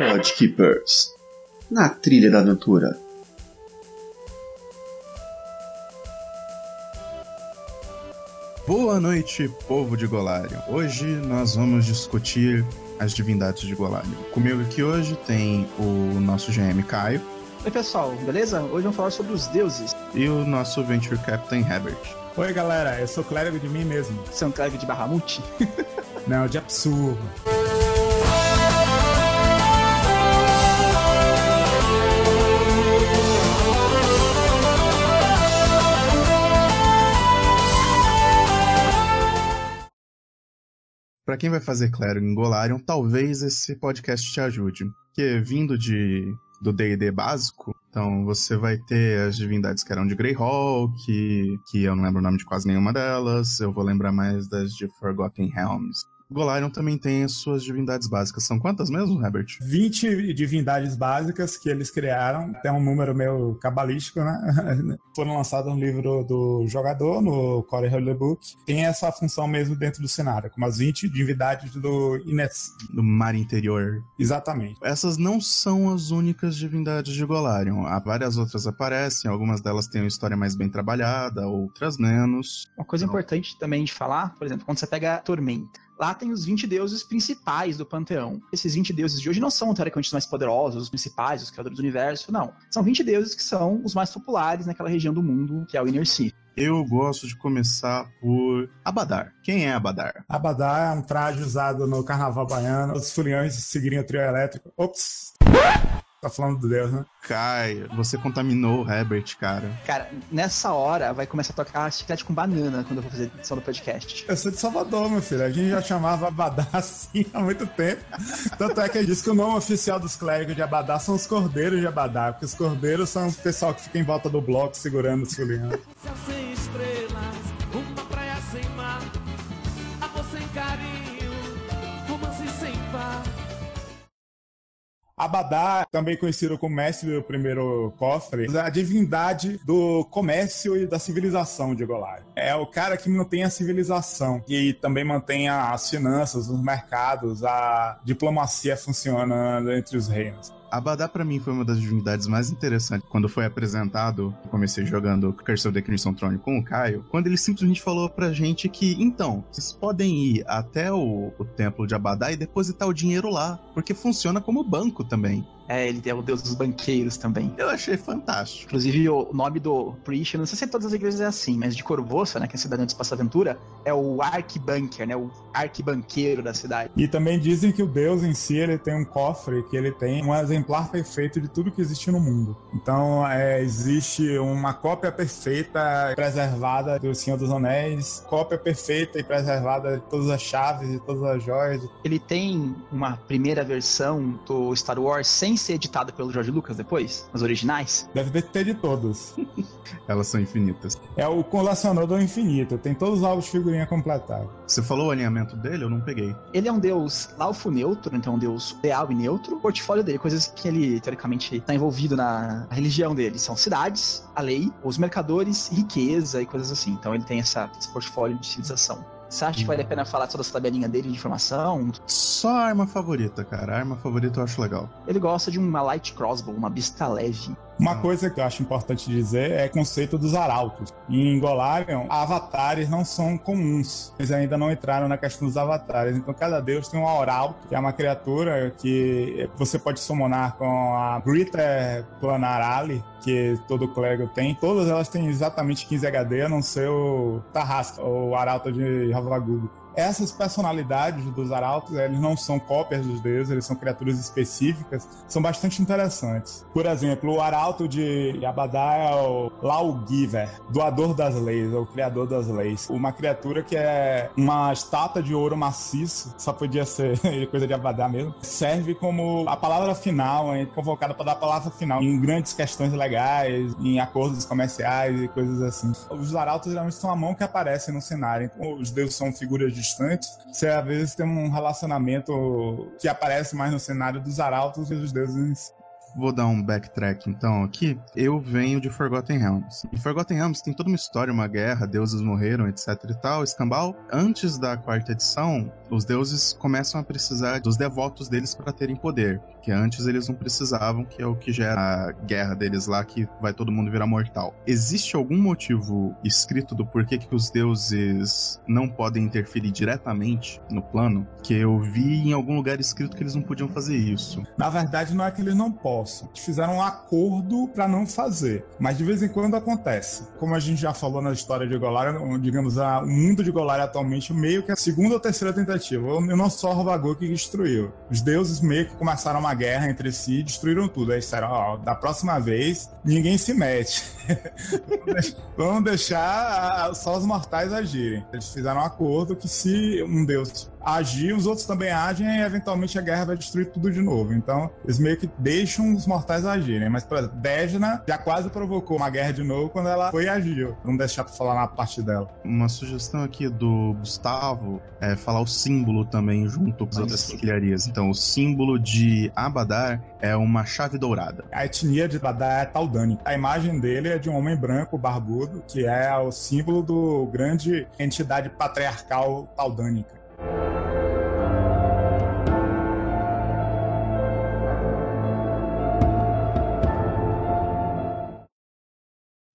Podkeepers na trilha da aventura. Boa noite, povo de Golarion. Hoje nós vamos discutir as divindades de Golarion. Comigo aqui hoje tem o nosso GM Caio. Oi pessoal, beleza? Hoje vamos falar sobre os deuses. E o nosso Venture Captain Herbert. Oi galera, eu sou clérigo de mim mesmo. Você é um clérigo de Bahamut? Não, de absurdo. Quem vai fazer clérigo em Golarion, talvez esse podcast te ajude. Porque vindo de do D&D básico, então você vai ter as divindades que eram de Greyhawk, que, que eu não lembro o nome de quase nenhuma delas, eu vou lembrar mais das de Forgotten Realms. Golarion também tem as suas divindades básicas. São quantas mesmo, Herbert? 20 divindades básicas que eles criaram. Tem um número meio cabalístico, né? Foram lançados no livro do jogador, no Core Holy Book. Tem essa função mesmo dentro do cenário, como as 20 divindades do Ines. Do mar interior. Exatamente. Essas não são as únicas divindades de Golarion. Há várias outras aparecem, algumas delas têm uma história mais bem trabalhada, outras menos. Uma coisa Então- importante também de falar, por exemplo, quando você pega a Tormenta. Lá tem os 20 deuses principais do panteão. Esses 20 deuses de hoje não são, teoricamente, os mais poderosos, os principais, os criadores do universo, não. São 20 deuses que são os mais populares naquela região do mundo, que é o Inner Sea. Eu gosto de começar por Abadar. Quem é Abadar? Abadá é um traje usado no carnaval baiano. Os foliões seguiriam o trio elétrico. Ops! Tá falando do Deus, né? Caio, você contaminou o Herbert, cara. Cara, nessa hora vai começar a tocar chiclete com banana quando eu vou fazer a edição do podcast. Eu sou de Salvador, meu filho. A gente já chamava Abadá assim há muito tempo. Tanto é que diz que o nome oficial dos clérigos de Abadá são os cordeiros de Abadá, porque os cordeiros são o pessoal que fica em volta do bloco segurando os foliões. Céu sem estrelas, Abadá, também conhecido como mestre do primeiro cofre, é a divindade do comércio e da civilização de Golarion. É o cara que mantém a civilização e também mantém as finanças, os mercados, a diplomacia funcionando entre os reinos. Abadar pra mim foi uma das divindades mais interessantes quando foi apresentado. Comecei jogando Curse of the Crimson Throne com o Caio, quando ele simplesmente falou pra gente que, então, vocês podem ir até o, o templo de Abadar e depositar o dinheiro lá, porque funciona como banco também. É, ele é o deus dos banqueiros também. Eu achei fantástico. Inclusive, o nome do Priest, não sei se todas as igrejas é assim, mas de Corvoça, né, que é a cidade onde se passa a aventura, é o arquibanker, né, o arquibanqueiro da cidade. E também dizem que o deus em si ele tem um cofre que ele tem um exemplar perfeito de tudo que existe no mundo. Então é, existe uma cópia perfeita preservada do Senhor dos Anéis, cópia perfeita e preservada de todas as chaves e todas as joias. Ele tem uma primeira versão do Star Wars sem ser editada pelo George Lucas depois, as originais. Deve ter de todos. Elas são infinitas. É o colecionador do infinito. Tem todos os álbuns de figurinha completados. Você falou o alinhamento dele? Eu não peguei. Ele é um deus laufo neutro, então um deus real e neutro. O portfólio dele, coisas que ele, teoricamente, está envolvido na religião dele, são cidades, a lei, os mercadores, riqueza e coisas assim. Então ele tem essa, esse portfólio de civilização. Você acha que vale a pena falar toda essa tabelinha dele de informação? Só a arma favorita, cara. A arma favorita eu acho legal. Ele gosta de uma light crossbow, uma besta leve. Uma coisa que eu acho importante dizer é o conceito dos arautos. Em Golarion, avatares não são comuns. Eles ainda não entraram na questão dos avatares. Então, cada deus tem um arauto, que é uma criatura que você pode summonar com a Grita Planar Ali, que todo clérigo tem. Todas elas têm exatamente 15 HD, a não ser o Tarrasca, o arauto de Ravagugo. Essas personalidades dos arautos, eles não são cópias dos deuses, eles são criaturas específicas, são bastante interessantes. Por exemplo, o arauto de Abadá é o Lawgiver, doador das leis, ou criador das leis. Uma criatura que é uma estátua de ouro maciço, só podia ser coisa de Abadá mesmo, serve como a palavra final, é convocada para dar a palavra final em grandes questões legais, em acordos comerciais e coisas assim. Os arautos geralmente são a mão que aparece no cenário, então os deuses são figuras distantes, você às vezes tem um relacionamento que aparece mais no cenário dos arautos e dos deuses. Vou dar um backtrack então aqui. Eu venho de Forgotten Realms. Em Forgotten Realms tem toda uma história, uma guerra, deuses morreram, etc e tal. Escambau, antes da quarta edição, os deuses começam a precisar dos devotos deles para terem poder, que antes eles não precisavam, que é o que gera a guerra deles lá, que vai todo mundo virar mortal. Existe algum motivo escrito do porquê que os deuses não podem interferir diretamente no plano? Que eu vi em algum lugar escrito que eles não podiam fazer isso. Na verdade, não é que eles não possam. Fizeram um acordo para não fazer. Mas de vez em quando acontece. Como a gente já falou na história de Golarion, digamos, a, o mundo de Golarion atualmente meio que a segunda ou terceira tentativa. Eu não só Rovagor que destruiu. Os deuses meio que começaram uma guerra entre si e destruíram tudo. Aí disseram, ó, da próxima vez, ninguém se mete. Vamos deixar só os mortais agirem. Eles fizeram um acordo que se um deus agir, os outros também agem e eventualmente a guerra vai destruir tudo de novo. Então, eles meio que deixam os mortais agirem. Mas, por exemplo, Dejna já quase provocou uma guerra de novo quando ela foi e agiu. Vamos deixar pra falar na parte dela. Uma sugestão aqui do Gustavo é falar o símbolo também junto com as outras peculiarias. Então, o símbolo de Abadar é uma chave dourada. A etnia de Abadar é Taldânica. A imagem dele é de um homem branco, barbudo, que é o símbolo do grande entidade patriarcal Taldânica.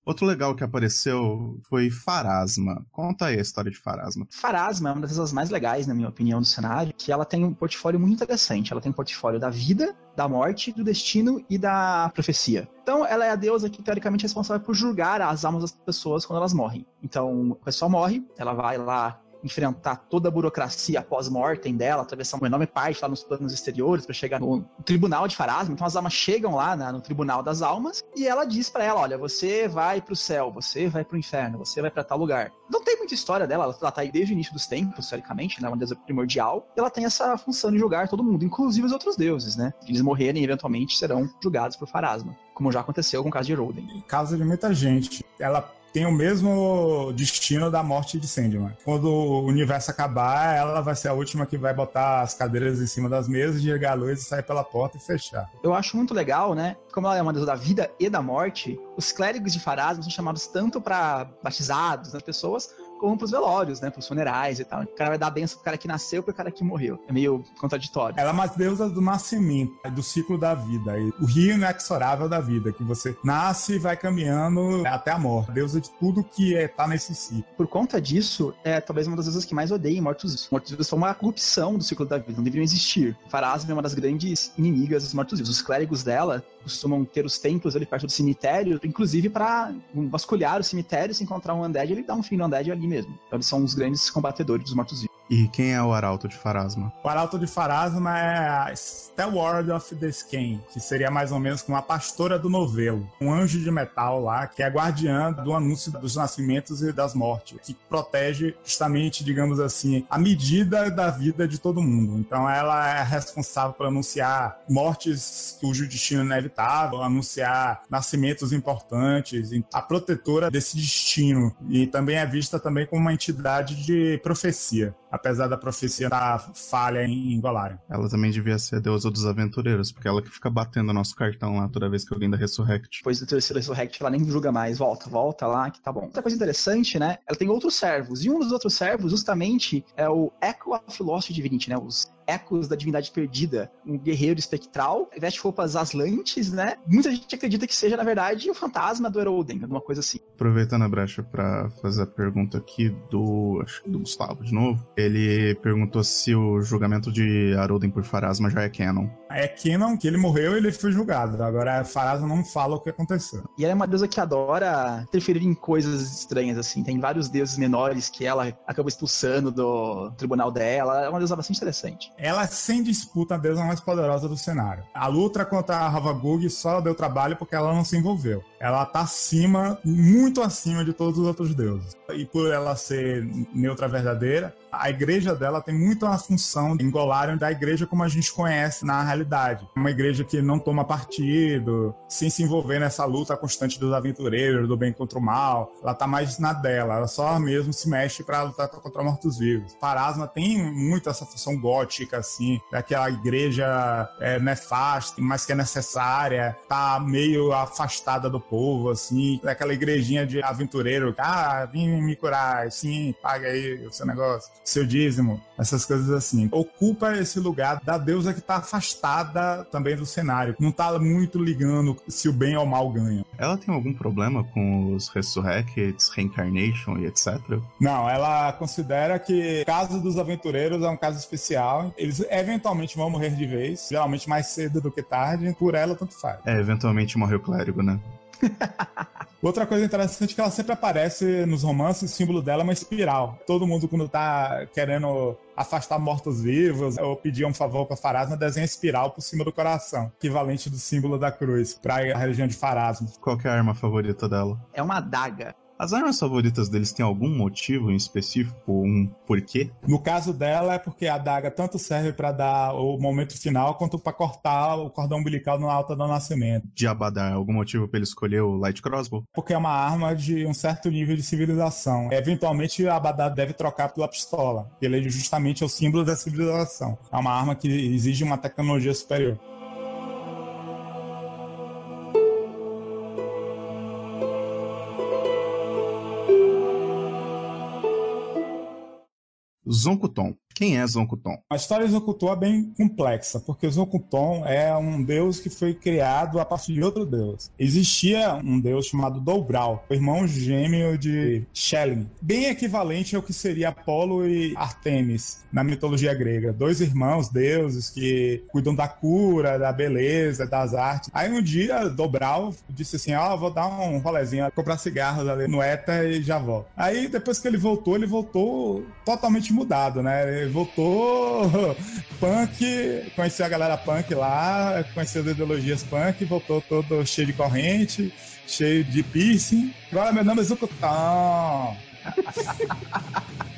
Outro legal que apareceu foi Farasma. Conta aí a história de Farasma. Farasma é uma das mais legais, na minha opinião, do cenário, que ela tem um portfólio muito interessante. Ela tem um portfólio da vida, da morte, do destino e da profecia. Então, ela é a deusa que, teoricamente, é responsável por julgar as almas das pessoas quando elas morrem. Então, a pessoa morre, ela vai lá enfrentar toda a burocracia pós-mortem dela, atravessar uma enorme parte lá nos planos exteriores para chegar no tribunal de Farasma. Então as almas chegam lá né, no tribunal das almas e ela diz para ela: olha, você vai pro céu, você vai pro inferno, você vai para tal lugar. Não tem muita história dela, ela, ela tá aí desde o início dos tempos, teoricamente, né, uma deusa primordial. E ela tem essa função de julgar todo mundo, inclusive os outros deuses, né? Eles morrerem eventualmente serão julgados por Farasma, como já aconteceu com o caso de Roden. Caso de muita gente. Ela tem o mesmo destino da morte de Sandman. Quando o universo acabar, ela vai ser a última que vai botar as cadeiras em cima das mesas, ligar a luz e sair pela porta e fechar. Eu acho muito legal, né? Como ela é uma deusa da vida e da morte, os clérigos de Farasma são chamados tanto para batizados, nas né, pessoas, como pros velórios, né? Pros funerais e tal. O cara vai dar a benção pro cara que nasceu pro cara que morreu. É meio contraditório. Ela é uma deusa do nascimento, do ciclo da vida. O rio inexorável da vida, que você nasce e vai caminhando até a morte. Deusa de tudo que é, tá nesse ciclo. Por conta disso, é talvez uma das deusas que mais odeiem mortos-vivos. Mortos-vivos são uma corrupção do ciclo da vida, não deveriam existir. Farasma é uma das grandes inimigas dos mortos-vivos. Os clérigos dela costumam ter os templos ali perto do cemitério, inclusive para vasculhar o cemitério, se encontrar um undead, ele dá um fim no undead ali mesmo. Então eles são os grandes combatedores dos mortos-vivos. E quem é o Arauto de Farasma? O Arauto de Farasma é a Stelward of the Skin, que seria mais ou menos como a pastora do novelo. Um anjo de metal lá, que é guardiã do anúncio dos nascimentos e das mortes, que protege justamente, digamos assim, a medida da vida de todo mundo. Então ela é responsável por anunciar mortes cujo destino é inevitável, anunciar nascimentos importantes, a protetora desse destino. E também é vista também como uma entidade de profecia apesar da profecia da falha em Golarion. Ela também devia ser a deusa dos aventureiros, porque ela que fica batendo nosso cartão lá toda vez que alguém da Resurrect. Depois do terceiro Resurrect, ela nem julga mais. Volta, volta lá, que tá bom. Outra coisa interessante, né? Ela tem outros servos, e um dos outros servos, justamente, é o Echo of Lost Divinity, né? Os ecos da divindade perdida. Um guerreiro espectral, veste roupas aslantes, né? Muita gente acredita que seja, na verdade, o fantasma do Eroden, alguma coisa assim. Aproveitando a brecha para fazer a pergunta aqui do, acho que do Gustavo de novo, ele perguntou se o julgamento de Aroden por Farasma já é canon. É canon que ele morreu e ele foi julgado. Agora, Farasma não fala o que aconteceu. E ela é uma deusa que adora interferir em coisas estranhas, assim. Tem vários deuses menores que ela acabou expulsando do tribunal dela. É uma deusa bastante interessante ela é sem disputa a deusa mais poderosa do cenário. A luta contra a Havagug só deu trabalho porque ela não se envolveu. Ela tá acima, muito acima de todos os outros deuses. E por ela ser neutra verdadeira, a igreja dela tem muito uma função em Golarion da igreja como a gente conhece na realidade. Uma igreja que não toma partido, sem se envolver nessa luta constante dos aventureiros, do bem contra o mal. Ela tá mais na dela, ela só mesmo se mexe para lutar contra mortos-vivos. Parasma tem muito essa função gótica, assim, daquela igreja é, nefasta, mas que é necessária, tá meio afastada do povo, assim, daquela igrejinha de aventureiro, ah, vim me curar, sim, paga aí o seu negócio, seu dízimo, essas coisas assim. Ocupa esse lugar da deusa que tá afastada também do cenário, não tá muito ligando se o bem ou o mal ganha. Ela tem algum problema com os Resurrects, Reincarnation e etc? Não, ela considera que o caso dos aventureiros é um caso especial. Eles eventualmente vão morrer de vez, geralmente mais cedo do que tarde, por ela tanto faz. É, eventualmente morreu o clérigo, né? Outra coisa interessante é que ela sempre aparece nos romances, o símbolo dela é uma espiral. Todo mundo, quando tá querendo afastar mortos-vivos ou pedir um favor para Farasma, desenha espiral por cima do coração, equivalente do símbolo da cruz, para a região de Farasma. Qual é a arma favorita dela? É uma adaga. As armas favoritas deles têm algum motivo em específico, um porquê? No caso dela é porque a adaga tanto serve para dar o momento final quanto para cortar o cordão umbilical no alta do nascimento. De Abadar, algum motivo para ele escolher o Light Crossbow? Porque é uma arma de um certo nível de civilização. Eventualmente a Abadar deve trocar pela pistola. Ele é justamente o símbolo da civilização. É uma arma que exige uma tecnologia superior. Zonkuton. Quem é Zonkuton? A história de Zonkuton é bem complexa, porque Zonkuton é um deus que foi criado a partir de outro deus. Existia um deus chamado Dobral, o irmão gêmeo de Shelling, bem equivalente ao que seria Apolo e Artemis na mitologia grega. Dois irmãos deuses que cuidam da cura, da beleza, das artes. Aí um dia, Dobral disse assim: Ó, oh, vou dar um rolezinho, comprar cigarros ali no ETA e já volto. Aí depois que ele voltou, ele voltou totalmente mudado, né? Voltou punk, conheceu a galera punk lá, conheceu as ideologias punk, voltou todo cheio de corrente, cheio de piercing. Agora meu nome é Zucutão.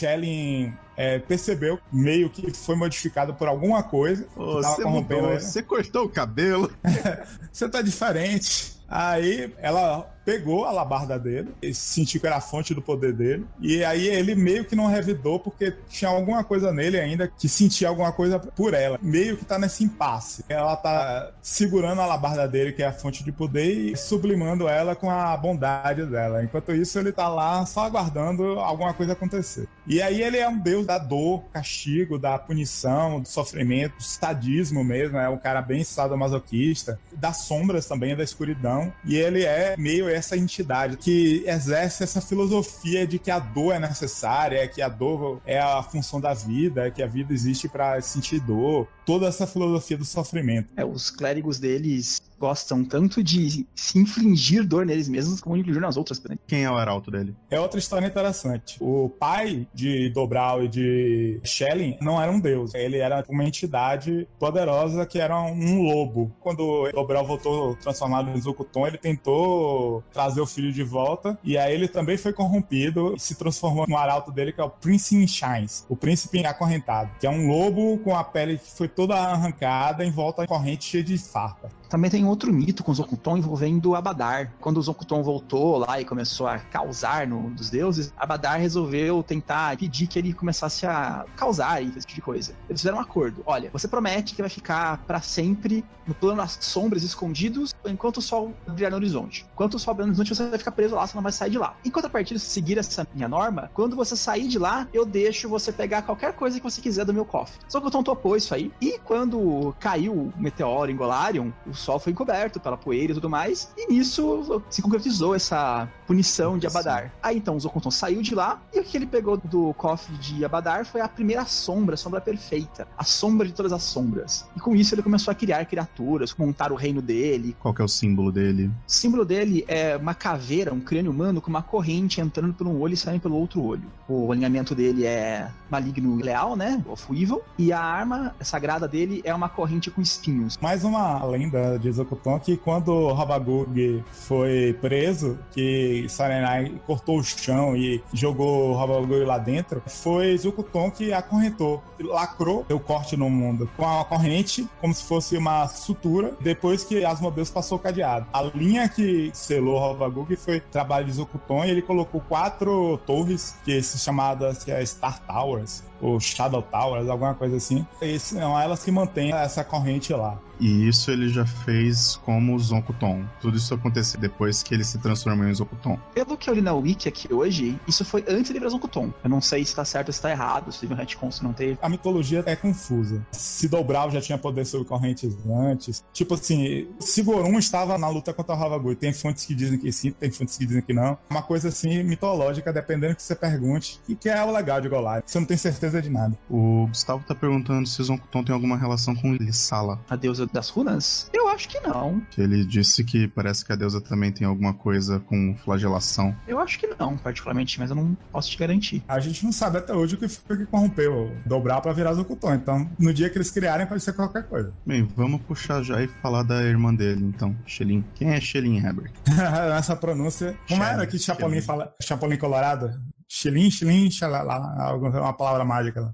Shelley é, percebeu meio que foi modificado por alguma coisa. você, mudou, você cortou o cabelo. você tá diferente. Aí ela pegou a labarda dele, sentiu que era a fonte do poder dele, e aí ele meio que não revidou porque tinha alguma coisa nele ainda que sentia alguma coisa por ela. Meio que tá nesse impasse. Ela tá segurando a labarda dele, que é a fonte de poder, e sublimando ela com a bondade dela. Enquanto isso, ele tá lá só aguardando alguma coisa acontecer. E aí ele é um deus da dor, castigo, da punição, do sofrimento, do sadismo mesmo, é um cara bem sadomasoquista, das sombras também, da escuridão, e ele é meio essa entidade que exerce essa filosofia de que a dor é necessária, que a dor é a função da vida, que a vida existe para sentir dor, toda essa filosofia do sofrimento. É, os clérigos deles gostam tanto de se infligir dor neles mesmos como de infligir nas outras. Né? Quem é o arauto dele? É outra história interessante. O pai de Dobral e de Schelling não era um deus. Ele era uma entidade poderosa que era um lobo. Quando Dobral voltou transformado em Zukuton, ele tentou trazer o filho de volta e aí ele também foi corrompido e se transformou no arauto dele que é o Prince in Shines, o príncipe acorrentado, que é um lobo com a pele que foi toda arrancada em volta da corrente cheia de farpa. Também tem outro mito com Zokuton envolvendo Abadar. Quando o Zokuton voltou lá e começou a causar no dos deuses, Abadar resolveu tentar pedir que ele começasse a causar e esse tipo de coisa. Eles fizeram um acordo. Olha, você promete que vai ficar para sempre no plano das sombras escondidos enquanto o sol brilhar no horizonte. Enquanto o sol brilhar no horizonte, você vai ficar preso lá, você não vai sair de lá. Enquanto a partir de seguir essa minha norma, quando você sair de lá, eu deixo você pegar qualquer coisa que você quiser do meu cofre. Zokuton topou isso aí. E quando caiu o meteoro em Golarion, o sol foi encoberto pela poeira e tudo mais, e nisso se concretizou essa punição de Abadar. Aí então o Zokuton saiu de lá e o que ele pegou do cofre de Abadar foi a primeira sombra, a sombra perfeita, a sombra de todas as sombras. E com isso ele começou a criar criaturas, montar o reino dele. Qual que é o símbolo dele? O símbolo dele é uma caveira, um crânio humano com uma corrente entrando por um olho e saindo pelo outro olho. O alinhamento dele é maligno e leal, né? Of Evil. E a arma sagrada dele é uma corrente com espinhos. Mais uma lenda de Zokuton que quando Habagug foi preso, que Sarenai cortou o chão e jogou Habagug lá dentro, foi Zokuton que acorrentou, lacrou o corte no mundo com a corrente, como se fosse uma sutura, depois que Asmodeus passou o cadeado. A linha que selou Habagug foi trabalho de Zokuton e ele colocou quatro torres, que se chamadas que é Star Towers, ou Shadow Towers, alguma coisa assim. E são elas que mantêm essa corrente lá. E isso ele já fez como Zonkuton. Tudo isso aconteceu depois que ele se transformou em Zonkuton. Pelo que eu li na Wiki aqui hoje, isso foi antes de virar Zonkuton. Eu não sei se tá certo ou se tá errado, se teve um retcon, se não teve. A mitologia é confusa. Se Dobral já tinha poder sobre correntes antes. Tipo assim, se Gorum estava na luta contra o Havagui, tem fontes que dizem que sim, tem fontes que dizem que não. Uma coisa assim mitológica, dependendo do que você pergunte. E que é o legal de Golari. Você não tem certeza de nada. O Gustavo tá perguntando se Zonkuton tem alguma relação com Lissala. A deusa das runas? Eu acho que não. Ele disse que parece que a deusa também tem alguma coisa com flagelação. Eu acho que não, particularmente, mas eu não posso te garantir. A gente não sabe até hoje o que foi que corrompeu Dobral pra virar Zokuton. Então, no dia que eles criarem, pode ser qualquer coisa. Bem, vamos puxar já e falar da irmã dele, então. Shelin. Quem é Shelin Herbert? Essa pronúncia. Como era que Chapolin Shelly. fala? Chapolin Colorado? Xilin, xilin, xalala, uma palavra mágica.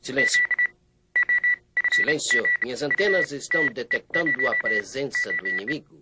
Silêncio. Silêncio. Minhas antenas estão detectando a presença do inimigo.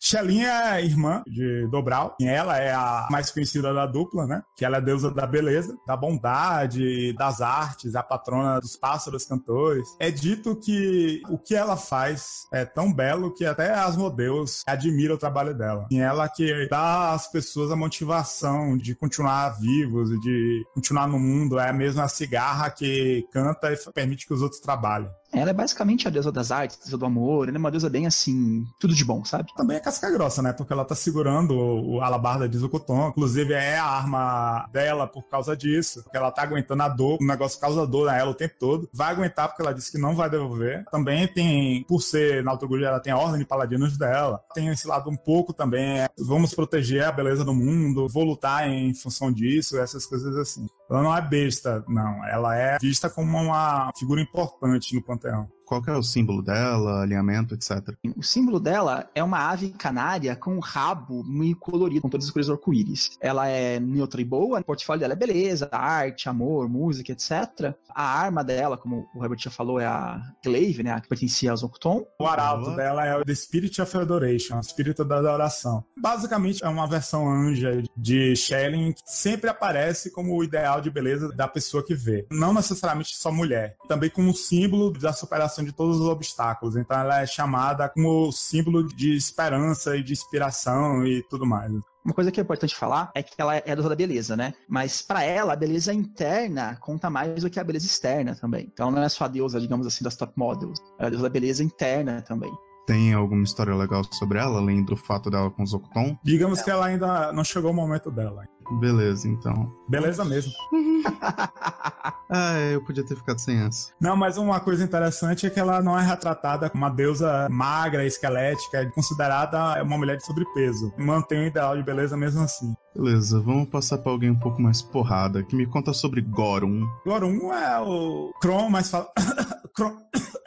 Xelin é irmã de Dobral. Ela é a mais conhecida da dupla, né? Que ela é deusa da beleza, da bondade, das artes, a patrona dos pássaros cantores. É dito que o que ela faz é tão belo que até Asmodeus admira o trabalho dela. E ela que dá às pessoas a motivação de continuar vivos e de continuar no mundo. É a mesma cigarra que canta e permite que os outros trabalhem. Ela é basicamente a deusa das artes, deusa do amor. Ela é uma deusa bem assim, tudo de bom, sabe? também é casca grossa, né? Porque ela tá segurando o alabarda de Zukuton. Inclusive, é a arma dela por causa disso. Porque ela tá aguentando a dor, o negócio causa dor a ela o tempo todo. Vai aguentar porque ela disse que não vai devolver. Também tem, por ser na Autogulha, ela tem a ordem de paladinos dela. Tem esse lado um pouco também. é, vamos proteger a beleza do mundo, vou lutar em função disso, essas coisas assim. Ela não é besta, não. Ela é vista como uma figura importante no panteão. Qual que é o símbolo dela, alinhamento, etc. O símbolo dela é uma ave canária com um rabo meio colorido, com todas as cores arco-íris. Ela é neutra e boa, o portfólio dela é beleza, arte, amor, música, etc. A arma dela, como o Herbert já falou, é a Glaive, né, a que pertencia ao Zokuton. O arauto dela é o The Spirit of Adoration, o espírito da adoração. Basicamente é uma versão anja de Shelling que sempre aparece como o ideal de beleza da pessoa que vê. Não necessariamente só mulher. Também como símbolo da superação de todos os obstáculos. Então ela é chamada como símbolo de esperança e de inspiração e tudo mais. Uma coisa que é importante falar é que ela é a deusa da beleza, né? Mas pra ela, a beleza interna conta mais do que a beleza externa também. Então não é só a deusa, digamos assim, das top models. É a deusa da beleza interna também. Tem alguma história legal sobre ela, além do fato dela com Zokuton? Digamos que ela ainda não chegou o momento dela. Beleza, então. Beleza mesmo. Ah, eu podia ter ficado sem essa. Não, mas uma coisa interessante é que ela não é retratada como uma deusa magra, esquelética, é considerada uma mulher de sobrepeso. Mantém o ideal de beleza mesmo assim. Beleza, vamos passar pra alguém um pouco mais porrada, que me conta sobre Gorum. Gorum é o Kron, mas fala. Kron.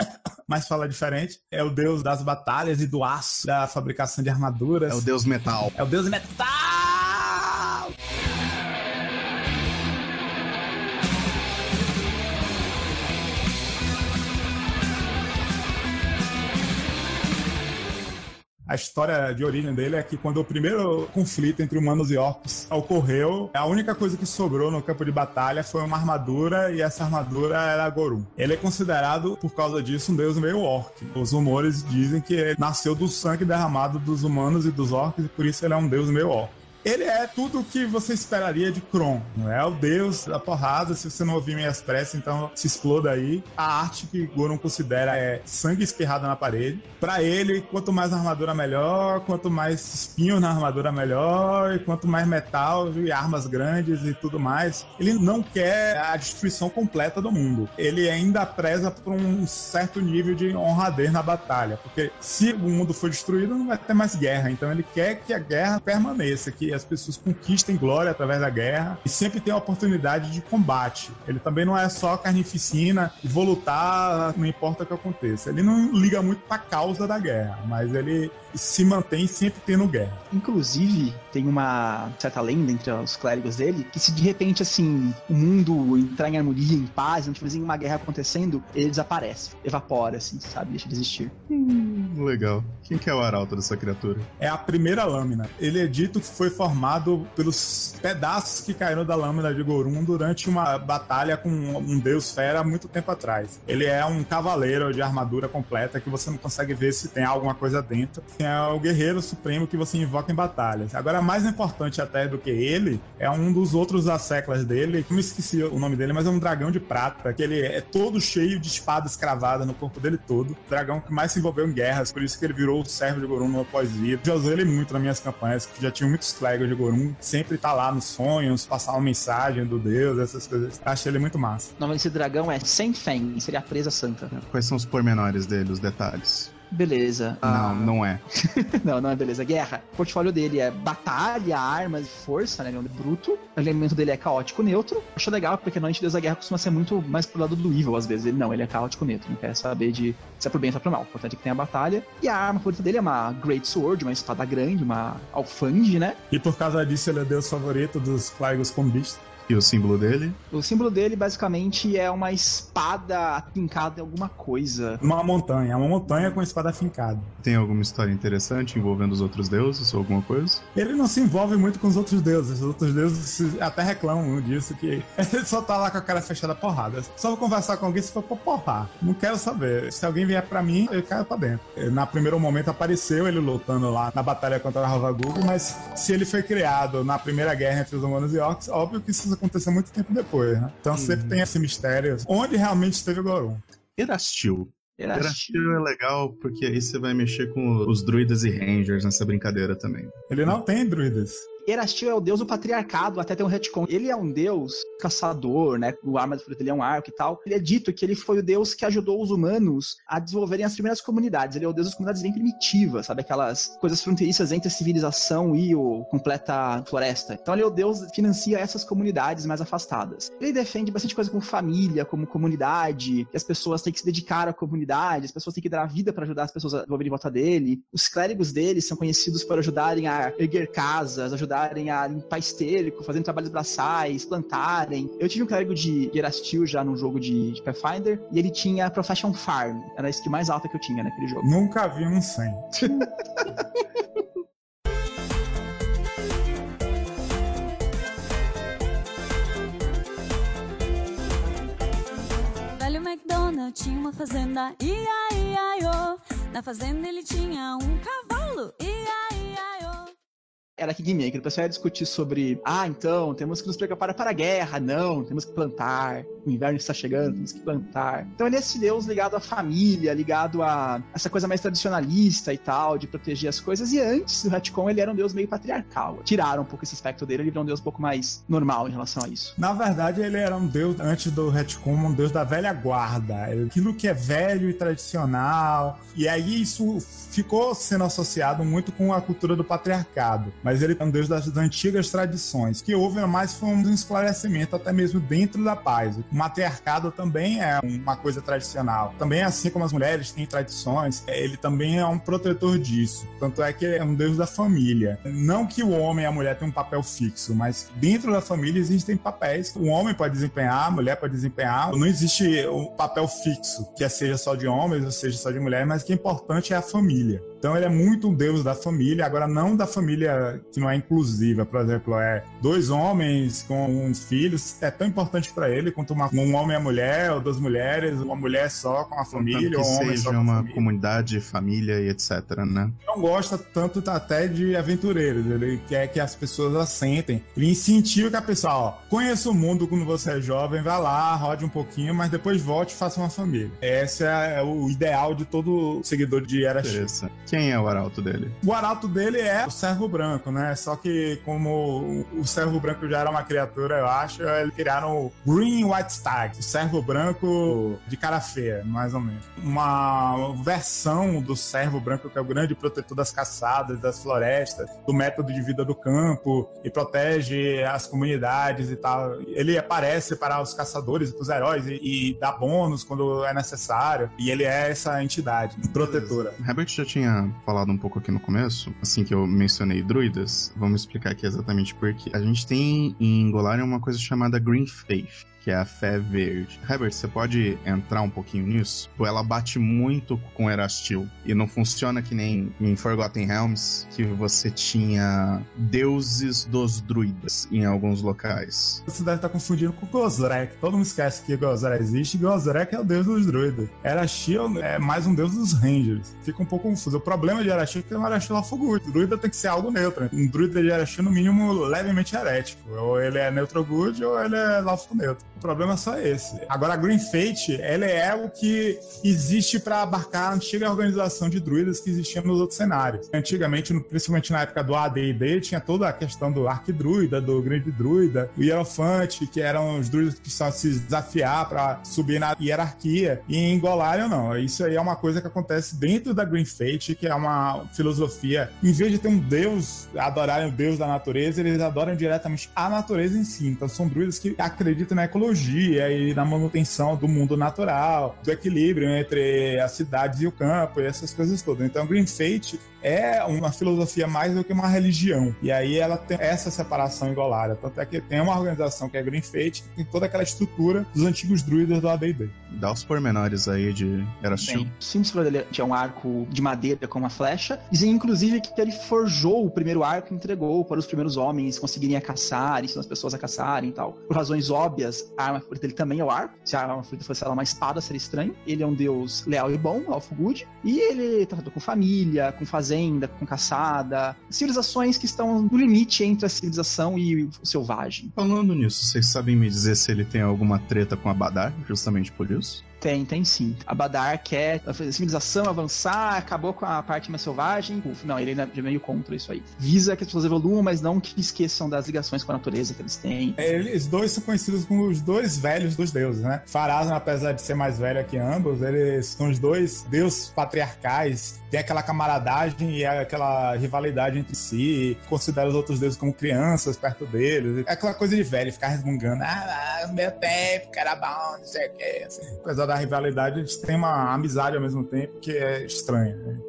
Mas fala diferente. É o deus das batalhas e do aço, da fabricação de armaduras. É o deus metal. É o deus metal! A história de origem dele é que quando o primeiro conflito entre humanos e orcs ocorreu, a única coisa que sobrou no campo de batalha foi uma armadura e essa armadura era Gorum. Ele é considerado, por causa disso, um deus meio orc. Os rumores dizem que ele nasceu do sangue derramado dos humanos e dos orcs e por isso ele é um deus meio orc. Ele é tudo o que você esperaria de Kron. Não é o deus da porrada. Se você não ouvir minhas preces, então se exploda aí. A arte que Goron considera é sangue espirrado na parede. Para ele, quanto mais armadura melhor, quanto mais espinhos na armadura melhor, e quanto mais metal e armas grandes e tudo mais. Ele não quer a destruição completa do mundo. Ele ainda preza por um certo nível de honradez na batalha, porque se o mundo for destruído, não vai ter mais guerra. Então ele quer que a guerra permaneça, que as pessoas conquistem glória através da guerra e sempre tem a oportunidade de combate. Ele também não é só carnificina e vou lutar, não importa o que aconteça. Ele não liga muito pra causa da guerra, mas ele se mantém sempre tendo guerra. Inclusive, tem uma certa lenda entre os clérigos dele que se de repente, assim, o mundo entrar em harmonia, em paz, não tiver uma guerra acontecendo, ele desaparece, evapora, assim, sabe? Deixa de existir. Hum, legal. Quem que é o arauto dessa criatura? É a primeira lâmina. Ele é dito que foi formado pelos pedaços que caíram da lâmina de Gorum durante uma batalha com um deus fera muito tempo atrás. Ele é um cavaleiro de armadura completa que você não consegue ver se tem alguma coisa dentro. É o guerreiro supremo que você invoca em batalhas. Agora, mais importante até do que ele, é um dos outros asseclas dele, que me esqueci o nome dele, mas é um dragão de prata, que ele é todo cheio de espadas cravadas no corpo dele todo. Dragão que mais se envolveu em guerras, por isso que ele virou o servo de Gorum no pós-vida. Já usei ele muito nas minhas campanhas, que já tinha muitos clérigos de Gorum, sempre tá lá nos sonhos, passar uma mensagem do deus, essas coisas. Achei ele muito massa. O nome desse dragão é Senfen, seria a presa santa. Quais são os pormenores dele, os detalhes? Beleza. Não, Ah, não é. não, não é beleza. Guerra. O portfólio dele é batalha, armas e força, né? Ele é um bruto. O elemento dele é caótico neutro. Acho legal, porque normalmente Deus da Guerra costuma ser muito mais pro lado do evil, às vezes. Ele não, ele é caótico neutro. Não quer saber de se é pro bem ou se é pro mal. O importante é que tem a batalha. E a arma favorita dele é uma Great Sword, uma espada grande, uma alfange, né? E por causa disso, ele é deus favorito dos clérigos combistas. E o símbolo dele? O símbolo dele, basicamente, é uma espada afincada em alguma coisa. Uma montanha, uma montanha com espada fincada. Tem alguma história interessante envolvendo os outros deuses ou alguma coisa? Ele não se envolve muito com os outros deuses. Os outros deuses até reclamam disso, que ele só tá lá com a cara fechada porrada. Só vou conversar com alguém se for pra porrar. Não quero saber. Se alguém vier pra mim, eu caio pra dentro. Na primeiro momento apareceu ele lutando lá na batalha contra a Ravagug, mas se ele foi criado na primeira guerra entre os humanos e orcs, óbvio que isso aconteceu muito tempo depois, né? Então sempre tem esse mistério. Onde realmente esteve o Gorum? Erastil. Era Erastil é legal porque aí você vai mexer com os druidas e rangers nessa brincadeira também. Ele não tem druidas. Erastil é o deus do patriarcado, até tem um retcon. Ele é um deus caçador, né? O arma do fruto dele é um arco e tal. Ele é dito que ele foi o deus que ajudou os humanos a desenvolverem as primeiras comunidades. Ele é o deus das comunidades bem primitivas, sabe? Aquelas coisas fronteiriças entre a civilização e o completa floresta. Então ele é o deus que financia essas comunidades mais afastadas. Ele defende bastante coisa como família, como comunidade, que as pessoas têm que se dedicar à comunidade, as pessoas têm que dar a vida para ajudar as pessoas a desenvolverem em volta dele. Os clérigos dele são conhecidos por ajudarem a erguer casas, ajudarem a limpar esterco, fazendo trabalhos braçais, plantarem. Eu tive um clérigo de Erastil já num jogo de, de Pathfinder, e ele tinha Profession Farm. Era a skill mais alta que eu tinha naquele jogo. Nunca vi um 100. Velho McDonald tinha uma fazenda, ia, ia, ia, Na fazenda ele tinha um cavalo, ia. Era Kingmaker. O pessoal ia discutir sobre, ah, então, temos que nos preparar para a guerra. Não, temos que plantar. O inverno está chegando, temos que plantar. Então ele é esse deus ligado à família, ligado a essa coisa mais tradicionalista e tal, de proteger as coisas. E antes do retcon, ele era um deus meio patriarcal. Tiraram um pouco esse aspecto dele, ele virou um deus um pouco mais normal em relação a isso. Na verdade, ele era um deus, antes do retcon, um deus da velha guarda. Aquilo que é velho e tradicional. E aí isso ficou sendo associado muito com a cultura do patriarcado. Mas ele é um deus das antigas tradições. que houve mais foi um esclarecimento, até mesmo dentro da paz. O matriarcado também é uma coisa tradicional. Também, assim como as mulheres têm tradições, ele também é um protetor disso. Tanto é que é um deus da família. Não que o homem e a mulher tenham um papel fixo, mas dentro da família existem papéis. O homem pode desempenhar, a mulher pode desempenhar. Não existe um papel fixo, que seja só de homens ou seja só de mulheres, mas o que é importante é a família. Então ele é muito um deus da família, agora não da família que não é inclusiva, por exemplo, é dois homens com uns filhos, é tão importante para ele quanto uma, um homem e a mulher, ou duas mulheres, uma mulher só com a família, ou um homem seja só com uma família. comunidade, família e etc, né? não gosta tanto até de aventureiros, ele quer que as pessoas assentem. Ele incentiva que a pessoa, ó, conheça o mundo quando você é jovem, vá lá, rode um pouquinho, mas depois volte e faça uma família. Esse é o ideal de todo seguidor de Era. Interessante. Quem é o arauto dele? O arauto dele é o servo branco, né? Só que como o servo branco já era uma criatura, eu acho, eles criaram o Green White Stag, o servo branco de cara feia, mais ou menos. Uma versão do servo branco que é o grande protetor das caçadas, das florestas, do método de vida do campo e protege as comunidades e tal. Ele aparece para os caçadores e para os heróis e, e dá bônus quando é necessário. E ele é essa entidade protetora. Herbert já tinha falado um pouco aqui no começo, assim que eu mencionei druidas. Vamos explicar aqui exatamente por quê. A gente tem em Golarion uma coisa chamada Green Faith. Que é a fé verde. Herbert, você pode entrar um pouquinho nisso? Ela bate muito com Erastil. E não funciona que nem em Forgotten Realms, que você tinha deuses dos druidas em alguns locais. Você deve estar confundindo com Gozrek. Todo mundo esquece que Gozrek existe. Gozrek é o deus dos druidas. Erashil é mais um deus dos rangers. Fica um pouco confuso. O problema de Erashil é que é um Erashil Lafogut. Druida tem que ser algo neutro. Um druida de Erashil, no mínimo, levemente herético. Ou ele é neutro good ou ele é Lafo neutro. Problema é só esse. Agora, a Green Fate, ela é o que existe para abarcar a antiga organização de druidas que existia nos outros cenários. Antigamente, principalmente na época do AD&D, tinha toda a questão do Arquidruida, do Grande Druida, o Hierofante, que eram os druidas que precisavam se desafiar para subir na hierarquia. E em Golarion, não. Isso aí é uma coisa que acontece dentro da Green Fate, que é uma filosofia. Em vez de ter um deus, adorarem o deus da natureza, eles adoram diretamente a natureza em si. Então são druidas que acreditam na ecologia e na manutenção do mundo natural, do equilíbrio entre as cidades e o campo e essas coisas todas. Então Green Fate é uma filosofia mais do que uma religião. E aí ela tem essa separação em Golária. Tanto é que tem uma organização que é Green Fate, que tem toda aquela estrutura dos antigos druidas do AD&D. Dá os pormenores aí de Erastil. Bem, sim, você falou dele tinha um arco de madeira com uma flecha. Dizem, inclusive, que ele forjou o primeiro arco e entregou para os primeiros homens conseguirem a caçar, ensinar as pessoas a caçarem e tal. Por razões óbvias, a arma favorita dele também é o arco. Se a arma favorita fosse lá, uma espada, seria estranho. Ele é um deus leal e bom, Alpha Good. E ele tratou com família, com fazenda, com caçada. Civilizações que estão no limite entre a civilização e o selvagem. Falando nisso, vocês sabem me dizer se ele tem alguma treta com a Badar, justamente por isso? Tem, tem sim. A Badar quer a civilização avançar, acabou com a parte mais selvagem. Uf, não, ele é meio contra isso aí. Visa que as pessoas evoluam, mas não que esqueçam das ligações com a natureza que eles têm. Eles dois são conhecidos como os dois velhos dos deuses, né? Farazan, apesar de ser mais velho que ambos, eles são os dois deuses patriarcais. Tem aquela camaradagem e aquela rivalidade entre si. Considera os outros deuses como crianças perto deles. É aquela coisa de velho, ficar resmungando. Ah, meu tempo, era bom, não sei o quê. Apesar da rivalidade, eles têm uma amizade ao mesmo tempo que é estranha. Né?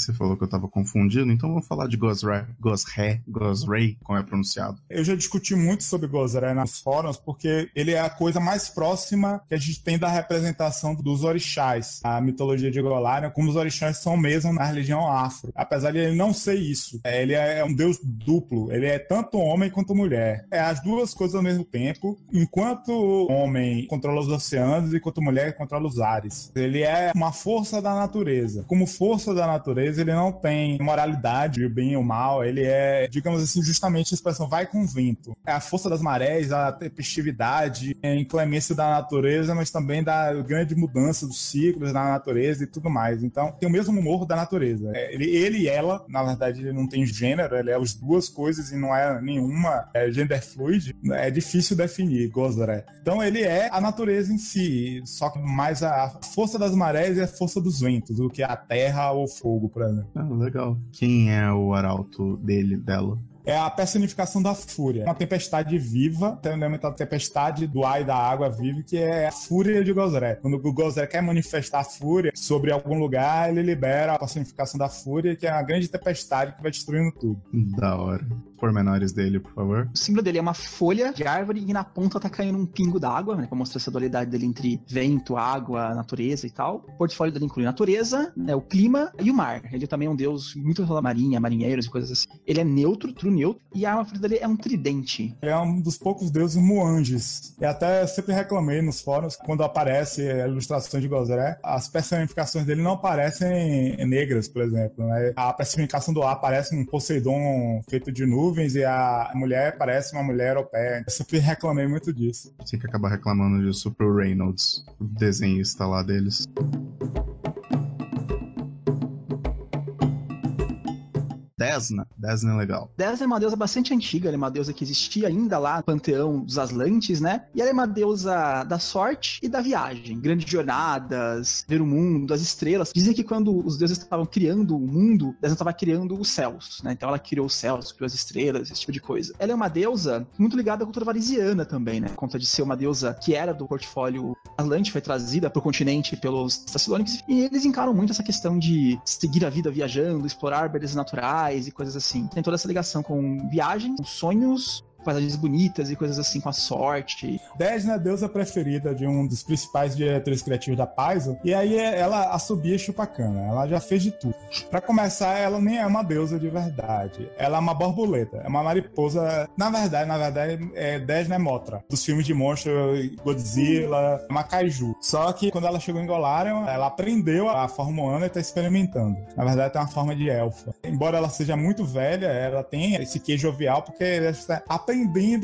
Você falou que eu tava confundido, então vamos falar de Gosra, Gosré, Gosray, como é pronunciado. Eu já discuti muito sobre Gozeré nas fóruns, porque ele é a coisa mais próxima que a gente tem da representação dos orixás. A mitologia de Golarion, como os orixás são mesmo na religião afro. Apesar de ele não ser isso. É, Ele é um deus duplo. Ele é tanto homem quanto mulher. É as duas coisas ao mesmo tempo. Enquanto o homem controla os oceanos, enquanto mulher controla os ares. Ele é uma força da natureza. Como força da natureza, ele não tem moralidade, o bem e o mal. Ele é, digamos assim, justamente a expressão vai com o vento. É a força das marés, a tempestividade, a inclemência da natureza, mas também da grande mudança dos ciclos da natureza e tudo mais. Então, tem o mesmo humor da natureza. É, Ele, ele e ela, na verdade, ele não tem gênero, ele é as duas coisas e não é nenhuma é gender fluid. É difícil definir, Gozaré. Então, ele é a natureza em si, só que mais a força das marés e a força dos ventos, do que a terra ou fogo, por Ah, legal. Quem é o arauto dele, dela? É a personificação da fúria. Uma tempestade viva, tem um elemento da tempestade do ar e da água viva, que é a fúria de Gozré. Quando o Gozré quer manifestar a fúria sobre algum lugar, ele libera a personificação da fúria, que é uma grande tempestade que vai destruindo tudo. Da hora. Pormenores dele, por favor. O símbolo dele é uma folha de árvore e na ponta tá caindo um pingo d'água, né? Pra mostrar essa dualidade dele entre vento, água, natureza e tal. O portfólio dele inclui natureza, né, o clima e o mar. Ele também é um deus muito da marinha, marinheiros e coisas assim. Ele é neutro, true neutro, e a arma favorita dele é um tridente. Ele é um dos poucos deuses muanges. E até sempre reclamei nos fóruns, quando aparece a ilustração de Gozré, as personificações dele não parecem negras, por exemplo. Né? A personificação do ar parece um Poseidon feito de nuvens e a mulher parece uma mulher europeia. Eu sempre reclamei muito disso. Tem que acabar reclamando disso pro Reynolds, o desenhista lá deles. Desna. Desna é legal. Desna é uma deusa bastante antiga, ela é uma deusa que existia ainda lá no panteão dos Atlantes, né? E ela é uma deusa da sorte e da viagem. Grandes jornadas, ver o mundo, as estrelas. Dizem que quando os deuses estavam criando o mundo, Desna estava criando os céus, né? Então ela criou os céus, criou as estrelas, esse tipo de coisa. Ela é uma deusa muito ligada à cultura varisiana também, né? Conta de ser uma deusa que era do portfólio Atlante, foi trazida para o continente pelos Tassilônicos. E eles encaram muito essa questão de seguir a vida viajando, explorar belezas naturais e coisas assim. Tem toda essa ligação com viagem, com sonhos, paisagens bonitas e coisas assim com a sorte. Desna é deusa preferida de um dos principais diretores criativos da Paizo, e aí ela assobia chupacana, ela já fez de tudo. Para começar, ela nem é uma deusa de verdade, ela é uma borboleta, é uma mariposa, na verdade, na verdade, é Desna é Motra, dos filmes de monstro Godzilla, uma kaiju. Só que quando ela chegou em Golarion, ela aprendeu a forma humana e tá experimentando. Na verdade, tem uma forma de elfa. Embora ela seja muito velha, ela tem esse queijo jovial porque ela está aprendendo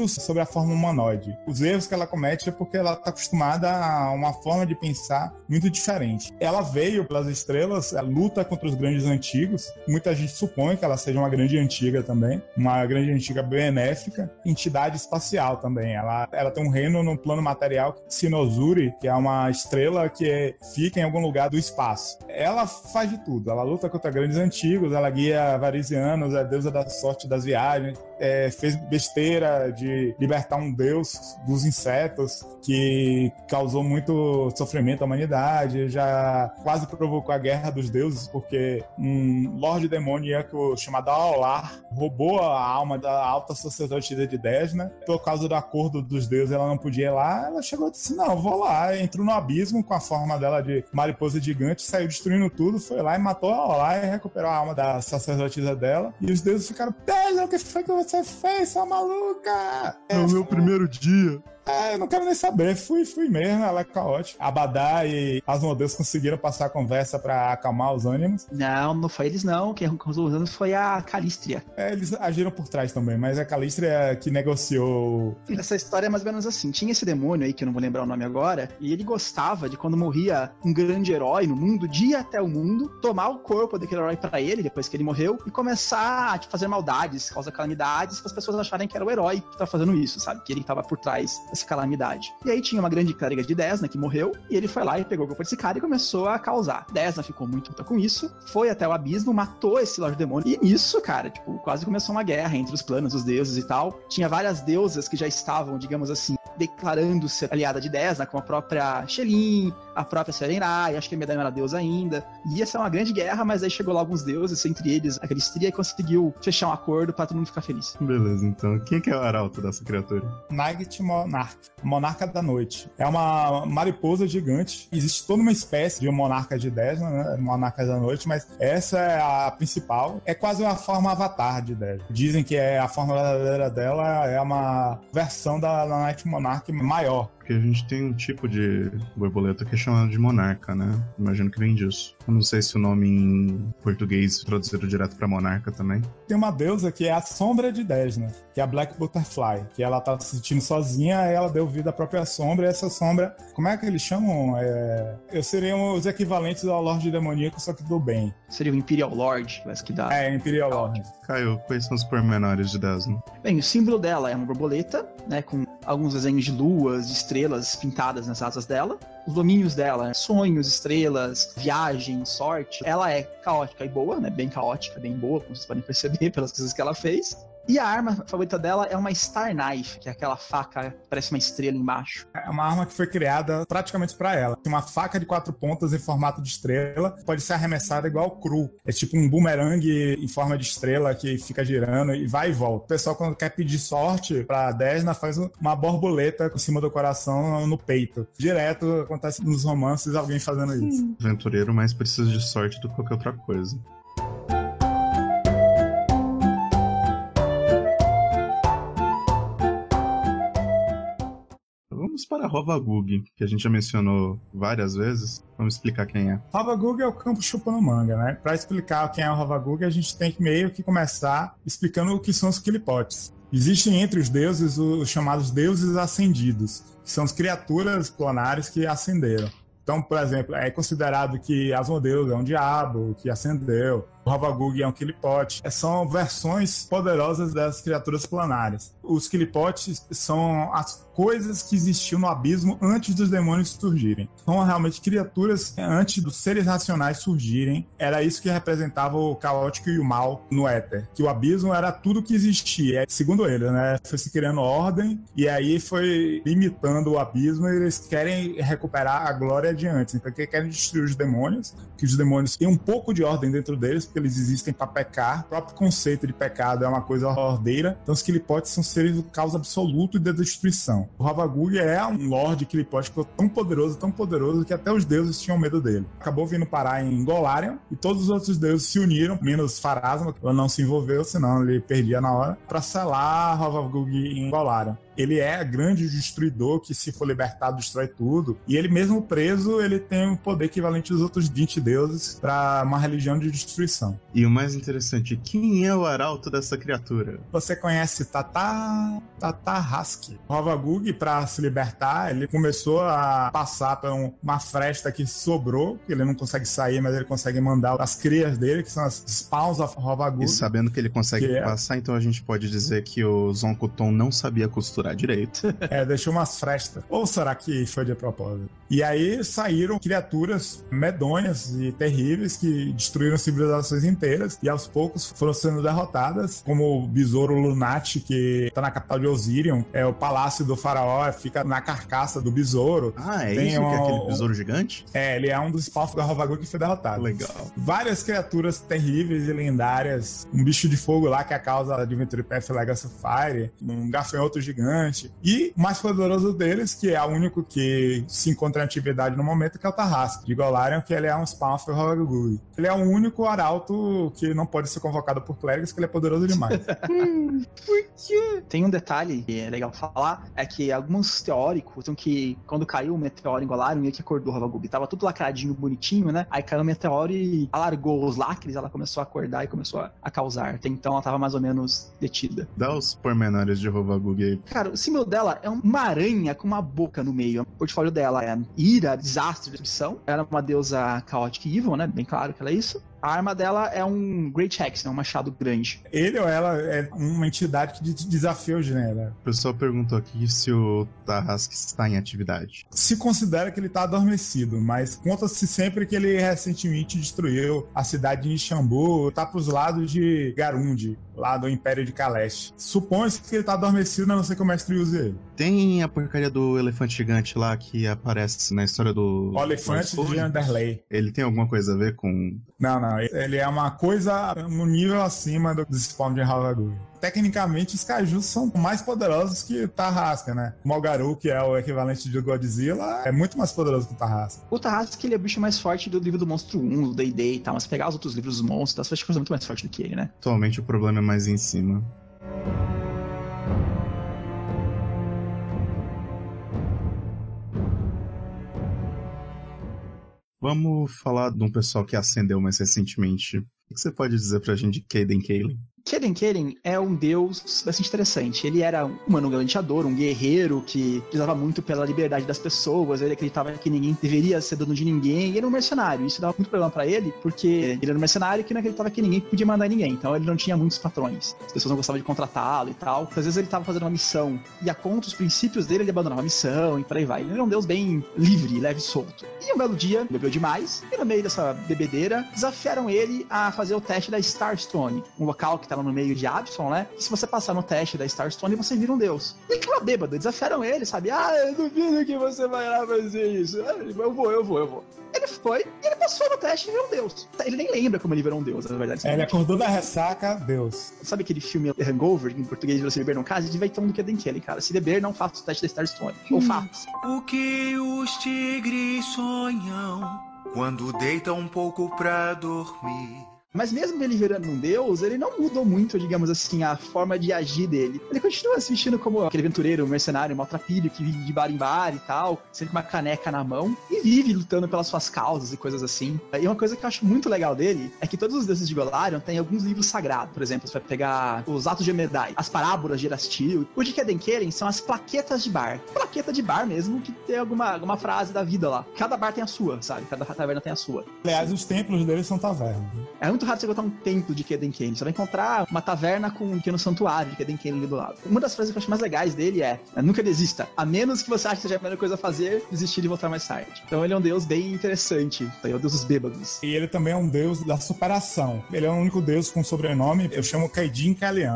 sobre a forma humanoide. Os erros que ela comete é porque ela está acostumada a uma forma de pensar muito diferente. Ela veio pelas estrelas, ela luta contra os grandes antigos. Muita gente supõe que ela seja uma grande antiga também, uma grande antiga benéfica, entidade espacial também. Ela, ela tem um reino no plano material, Sinozuri, que é uma estrela que fica em algum lugar do espaço. Ela faz de tudo. Ela luta contra grandes antigos, ela guia varisianos, é deusa da sorte das viagens, é, fez besteira de libertar um deus dos insetos que causou muito sofrimento à humanidade, já quase provocou a guerra dos deuses, porque um lorde demoníaco chamado Aolar roubou a alma da alta sacerdotisa de Desna. Por causa do acordo dos deuses, ela não podia ir lá. Ela chegou e disse: Não, vou lá. Entrou no abismo com a forma dela de mariposa gigante, saiu destruindo tudo, foi lá e matou a Aolar e recuperou a alma da sacerdotisa dela. E os deuses ficaram: Desna, o que foi que você fez, sua maluca? É o meu primeiro dia. É, eu não quero nem saber. Fui, fui mesmo, ela é caótica. Abadá e Asmodeus conseguiram passar a conversa pra acalmar os ânimos. Não, não foi eles não. Quem resolveu os ânimos foi a Calístria. É, eles agiram por trás também, mas a Calístria que negociou. Essa história é mais ou menos assim. Tinha esse demônio aí, que eu não vou lembrar o nome agora, e ele gostava de quando morria um grande herói no mundo, de ir até o mundo, tomar o corpo daquele herói pra ele, depois que ele morreu, e começar a tipo, fazer maldades, causar calamidades, para as pessoas acharem que era o herói que tá fazendo isso, sabe? Que ele tava por trás essa calamidade. E aí tinha uma grande clériga de Desna que morreu, e ele foi lá e pegou o corpo desse cara e começou a causar. Desna ficou muito puta com isso, foi até o abismo, matou esse Lorde Demônio, e nisso, cara, tipo, quase começou uma guerra entre os planos dos deuses e tal. Tinha várias deusas que já estavam, digamos assim, declarando-se aliada de Desna, como a própria Shelin, a própria Serenai, acho que a Medalha era deusa ainda. E ia ser uma grande guerra, mas aí chegou lá alguns deuses, entre eles a Calistria, e conseguiu fechar um acordo pra todo mundo ficar feliz. Beleza, então. Quem que é o arauto dessa criatura? Night Monarch, monarca da noite. É uma mariposa gigante. Existe toda uma espécie de monarca de Desna, né? Monarca da noite, mas essa é a principal. É quase uma forma avatar de Desna. Dizem que é a forma verdadeira dela é uma versão da, da Night Monarch maior. Porque a gente tem um tipo de borboleta que é chamado de monarca, né? Imagino que vem disso. Eu não sei se o nome em português traduzido direto pra monarca também. Tem uma deusa que é a sombra de Desna, que é a Black Butterfly, que ela tá se sentindo sozinha, aí ela deu vida à própria sombra, e essa sombra, como é que eles chamam? É... Eu seriam os equivalentes ao Lorde Demoníaco, só que do bem. Seria o Imperial Lord, parece que dá. É, Imperial Lord. Caio, quais são os pormenores de Desna? Bem, o símbolo dela é uma borboleta, né, com alguns desenhos de luas, de estrelas pintadas nas asas dela. Os domínios dela, sonhos, estrelas, viagem, sorte. Ela é caótica e boa, né, bem caótica, bem boa, como vocês podem perceber pelas coisas que ela fez. E a arma favorita dela é uma Star Knife, que é aquela faca que parece uma estrela embaixo. É uma arma que foi criada praticamente pra ela. Tem uma faca de quatro pontas em formato de estrela, pode ser arremessada igual cru. É tipo um boomerang em forma de estrela que fica girando e vai e volta. O pessoal, quando quer pedir sorte pra Desna, faz uma borboleta em cima do coração no peito. Direto acontece nos romances alguém fazendo isso. Aventureiro mais precisa de sorte do que qualquer outra coisa. Vamos para Rovagug, que a gente já mencionou várias vezes. Vamos explicar quem é. Rovagug é o campo chupando manga, né? Pra explicar quem é o Rovagug, a gente tem que meio que começar explicando o que são os Kilipotes. Existem entre os deuses os chamados deuses ascendidos, que são as criaturas planares que ascenderam. Então, por exemplo, é considerado que Asmodeus é um diabo que ascendeu, o Ravagug é um Kilipote. São versões poderosas das criaturas planárias. Os Kilipotes são as coisas que existiam no abismo antes dos demônios surgirem. São realmente criaturas antes dos seres racionais surgirem. Era isso que representava o caótico e o mal no éter. Que o abismo era tudo que existia. Segundo ele, né? Foi se criando ordem e aí foi limitando o abismo e eles querem recuperar a glória de antes. Então, querem destruir os demônios, que os demônios têm um pouco de ordem dentro deles, porque eles existem para pecar. O próprio conceito de pecado é uma coisa ordeira. Então, os Kilipotes são seres do caos absoluto e da destruição. O Ravagug é um Lorde Kilipote que foi tão poderoso, tão poderoso, que até os deuses tinham medo dele. Acabou vindo parar em Golarion e todos os outros deuses se uniram, menos Pharasma, que não se envolveu, senão ele perdia na hora, para selar Ravagug em Golarion ele é grande destruidor que se for libertado destrói tudo. E ele mesmo preso, ele tem um poder equivalente aos outros 20 deuses para uma religião de destruição. E o mais interessante, quem é o arauto dessa criatura? Você conhece Tata Tata Hask. Rovagug para se libertar, ele começou a passar por um- uma fresta que sobrou, que ele não consegue sair, mas ele consegue mandar as crias dele, que são as spawns of Rovagug. E sabendo que ele consegue Que é- passar, então a gente pode dizer que o Zonkuton não sabia costurar direito. É, deixou umas frestas. Ou será que foi de propósito? E aí saíram criaturas medonhas e terríveis que destruíram civilizações inteiras e aos poucos foram sendo derrotadas, como o besouro Lunati, que tá na capital de Osirion. É o palácio do faraó, fica na carcaça do besouro. Ah, é Tem isso que é um- aquele besouro gigante? É, ele é um dos spawns da Rovagug que foi derrotado. Legal. Várias criaturas terríveis e lendárias. Um bicho de fogo lá que é a causa da Adventure Path Legacy Fire. Um gafanhoto gigante. E o mais poderoso deles, que é o único que se encontra em atividade no momento, que é o Tarrasque, de Golarion, que ele é um spawn Rovagug. Ele é o único arauto que não pode ser convocado por clérigos, que ele é poderoso demais. Tem um detalhe que é legal falar, é que alguns teóricos dizem que quando caiu o meteoro em Golarion, meio que acordou o Ravagug. Tava tudo lacradinho, bonitinho, né? Aí caiu o meteoro e alargou os lacres, ela começou a acordar e começou a, a causar. Até então ela tava mais ou menos detida. Dá os pormenores de Rovagug aí. Cara, o símbolo dela é uma aranha com uma boca no meio. O portfólio dela é ira, desastre, destruição. Ela é uma deusa chaotic evil, né? Bem claro que ela é isso. A arma dela é um Great Axe, né? um machado grande. ele ou ela é uma entidade que de- desafia o gênero. O pessoal perguntou aqui se o Tarrasque está em atividade. se considera que ele está adormecido, mas conta-se sempre que ele recentemente destruiu a cidade de Xambu, tá pros lados de Garundi, lá do Império de Kaleste. Supõe-se que ele tá adormecido, a não ser que o mestre use ele. Tem a porcaria do elefante gigante lá que aparece na história do. O elefante de Underlay. Ele tem alguma coisa a ver com. Não, não, ele é uma coisa no nível acima do, spawn de Havagu. Tecnicamente, os Kaijus são mais poderosos que o Tarrasca, né? O Mogaru, que é o equivalente de Godzilla, é muito mais poderoso que o Tarrasca. O Tarrasque, ele é o bicho mais forte do livro do Monstro 1, do D&D e tal, mas se pegar os outros livros dos monstros, você acha que coisa muito mais forte do que ele, né? Atualmente o problema é mais em cima. Vamos falar de um pessoal que ascendeu mais recentemente. O que você pode dizer pra gente de Caden Kaelin? Keren Keren é um deus bastante interessante. Ele era um humano galanteador, um guerreiro que prezava muito pela liberdade das pessoas. Ele acreditava que ninguém deveria ser dono de ninguém. Ele era um mercenário. Isso dava muito problema pra ele, porque ele era um mercenário que não acreditava que ninguém podia mandar ninguém. Então ele não tinha muitos patrões. As pessoas não gostavam de contratá-lo e tal. Às vezes ele tava fazendo uma missão e a conta os princípios dele, ele abandonava a missão e por aí vai. Ele era um deus bem livre, leve e solto. E um belo dia, bebeu demais, e no meio dessa bebedeira, desafiaram ele a fazer o teste da Starstone, um local que estava no meio de Absalom, né? E se você passar no teste da Starstone, você vira um deus. E ele tava bêbado, desafiaram ele, sabe? Ah, eu duvido que você vai lá fazer isso. Ah, Eu vou, eu vou, eu vou. Ele foi e ele passou no teste e virou um deus. Ele nem lembra como ele virou um deus, na verdade. É, ele acordou da ressaca, Deus. Sabe aquele filme Hangover, que em português você beber não casa? Ele vai ter um do que daquele, cara. Se beber, não faça o teste da Starstone. Ou faça. O que os tigres sonham quando deitam um pouco pra dormir? Mas mesmo ele virando um deus, ele não mudou muito, digamos assim, a forma de agir dele. Ele continua se vestindo como aquele aventureiro, mercenário, maltrapilho, que vive de bar em bar e tal, sempre com uma caneca na mão, e vive lutando pelas suas causas e coisas assim. E uma coisa que eu acho muito legal dele é que todos os deuses de Golarion têm alguns livros sagrados. Por exemplo, você vai pegar os Atos de Emedai, as Parábolas de Erastil. O de Kedenkeren são as plaquetas de bar. Plaqueta de bar mesmo, que tem alguma, alguma frase da vida lá. Cada bar tem a sua, sabe? Cada taverna tem a sua. Aliás, os templos deles são tavernas. É muito raro você encontrar um templo de Kedenken. Você vai encontrar uma taverna com um pequeno santuário de Kedenken ali do lado. Uma das frases que eu acho mais legais dele é: nunca desista, a menos que você ache que seja a melhor coisa a fazer, desistir e voltar mais tarde. Então ele é um deus bem interessante. Então, ele é o deus dos bêbados. E ele também é um deus da superação. Ele é o único deus com sobrenome, eu chamo Kaidin Kalian,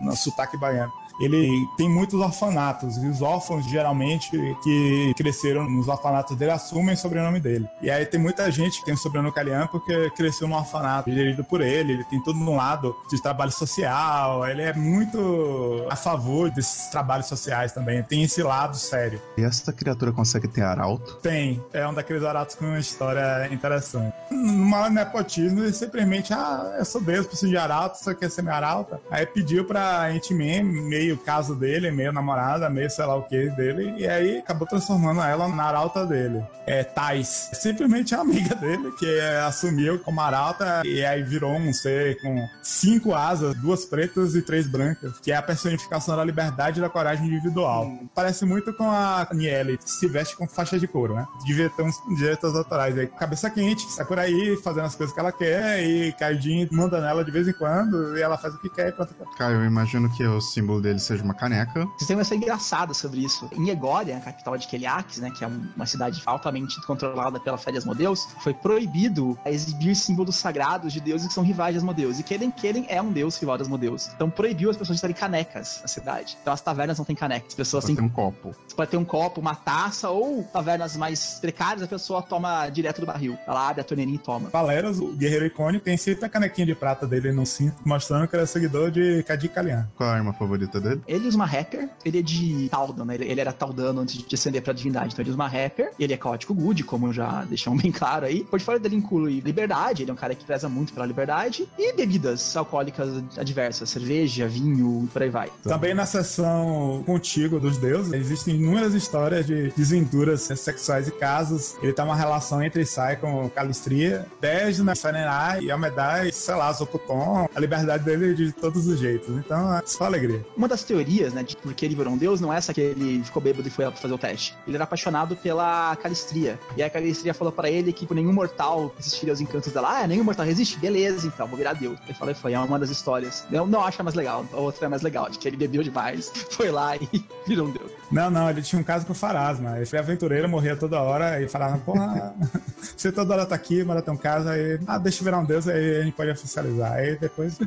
no sotaque baiano. Ele tem muitos orfanatos, e os órfãos, geralmente, que cresceram nos orfanatos dele, assumem o sobrenome dele. E aí tem muita gente que tem o sobrenome Kalian porque cresceu num orfanato gerido por ele, ele tem todo um lado de trabalho social, ele é muito a favor desses trabalhos sociais também, tem esse lado sério. E essa criatura consegue ter arauto? Tem, é um daqueles arautos com uma história interessante. No maior nepotismo, ele simplesmente, ah, eu sou Deus, preciso de arauto, você quer ser minha arauta? Aí pediu pra Ant-Man, meio caso dele, meio namorada, meio sei lá o que dele, e aí acabou transformando ela na arauta dele. É Thais. Simplesmente a amiga dele, que é, assumiu como arauta, e aí virou um ser com cinco asas, duas pretas e três brancas, que é a personificação da liberdade e da coragem individual. Parece muito com a Niele, que se veste com faixa de couro, né? Devia ter uns direitos autorais aí. Cabeça quente, sai por aí fazendo as coisas que ela quer, e Caidinho manda nela de vez em quando, e ela faz o que quer enquanto quer. Caio, eu imagino que o símbolo dele seja uma caneca. Têm uma história engraçada sobre isso. Em Egória, a capital de Keliax, né, que é um- uma cidade altamente controlada pela fé de Asmodeus, foi proibido a exibir símbolos sagrados de deuses que são rivais de Asmodeus. E Keden Keden é um deus rival de Asmodeus. Então proibiu as pessoas de terem canecas na cidade. Então as tavernas não têm canecas. As pessoas têm tem um copo. você pode ter um copo, uma taça, ou tavernas mais precárias, a pessoa toma direto do barril. Ela abre a torneirinha e toma. Valeros, o guerreiro icônico, tem sempre a canequinha de prata dele no cinto, mostrando que ele é seguidor de Kadir Kalian. Qual a arma favorita dele? Ele usa uma rapper, ele é de Taldan, né? Ele, ele era Taldano antes de ascender pra divindade. Então ele usa uma rapper, ele é caótico good, como já deixamos bem claro aí. O portfólio dele inclui liberdade, ele é um cara que preza muito pela liberdade, e bebidas alcoólicas adversas, cerveja, vinho, e por aí vai. Também na seção contigo dos deuses, existem inúmeras histórias de desventuras sexuais e casos. Ele tem uma relação entre Sai com Calistria, Desna, Sarenai e Amedai, sei lá, Zoputon, a liberdade dele de todos os jeitos. Então, é só alegria. Uma das teorias, né, de por que ele virou um deus, não é essa que ele ficou bêbado e foi lá fazer o teste. Ele era apaixonado pela Calistria. E a Calistria falou pra ele que por nenhum mortal resistiria aos encantos dela. Ah, nenhum mortal resiste? Beleza, então, vou virar deus. Ele falou, foi, é uma das histórias. Eu não acho a mais legal, a outra é mais legal, de que ele bebeu demais, foi lá e virou um deus. Não, não, ele tinha um caso com o Farasma. Ele foi aventureiro, morria toda hora e falava, porra, você toda hora tá aqui, mora um caso, aí, ah, deixa eu virar um deus, aí a gente pode oficializar. Aí depois.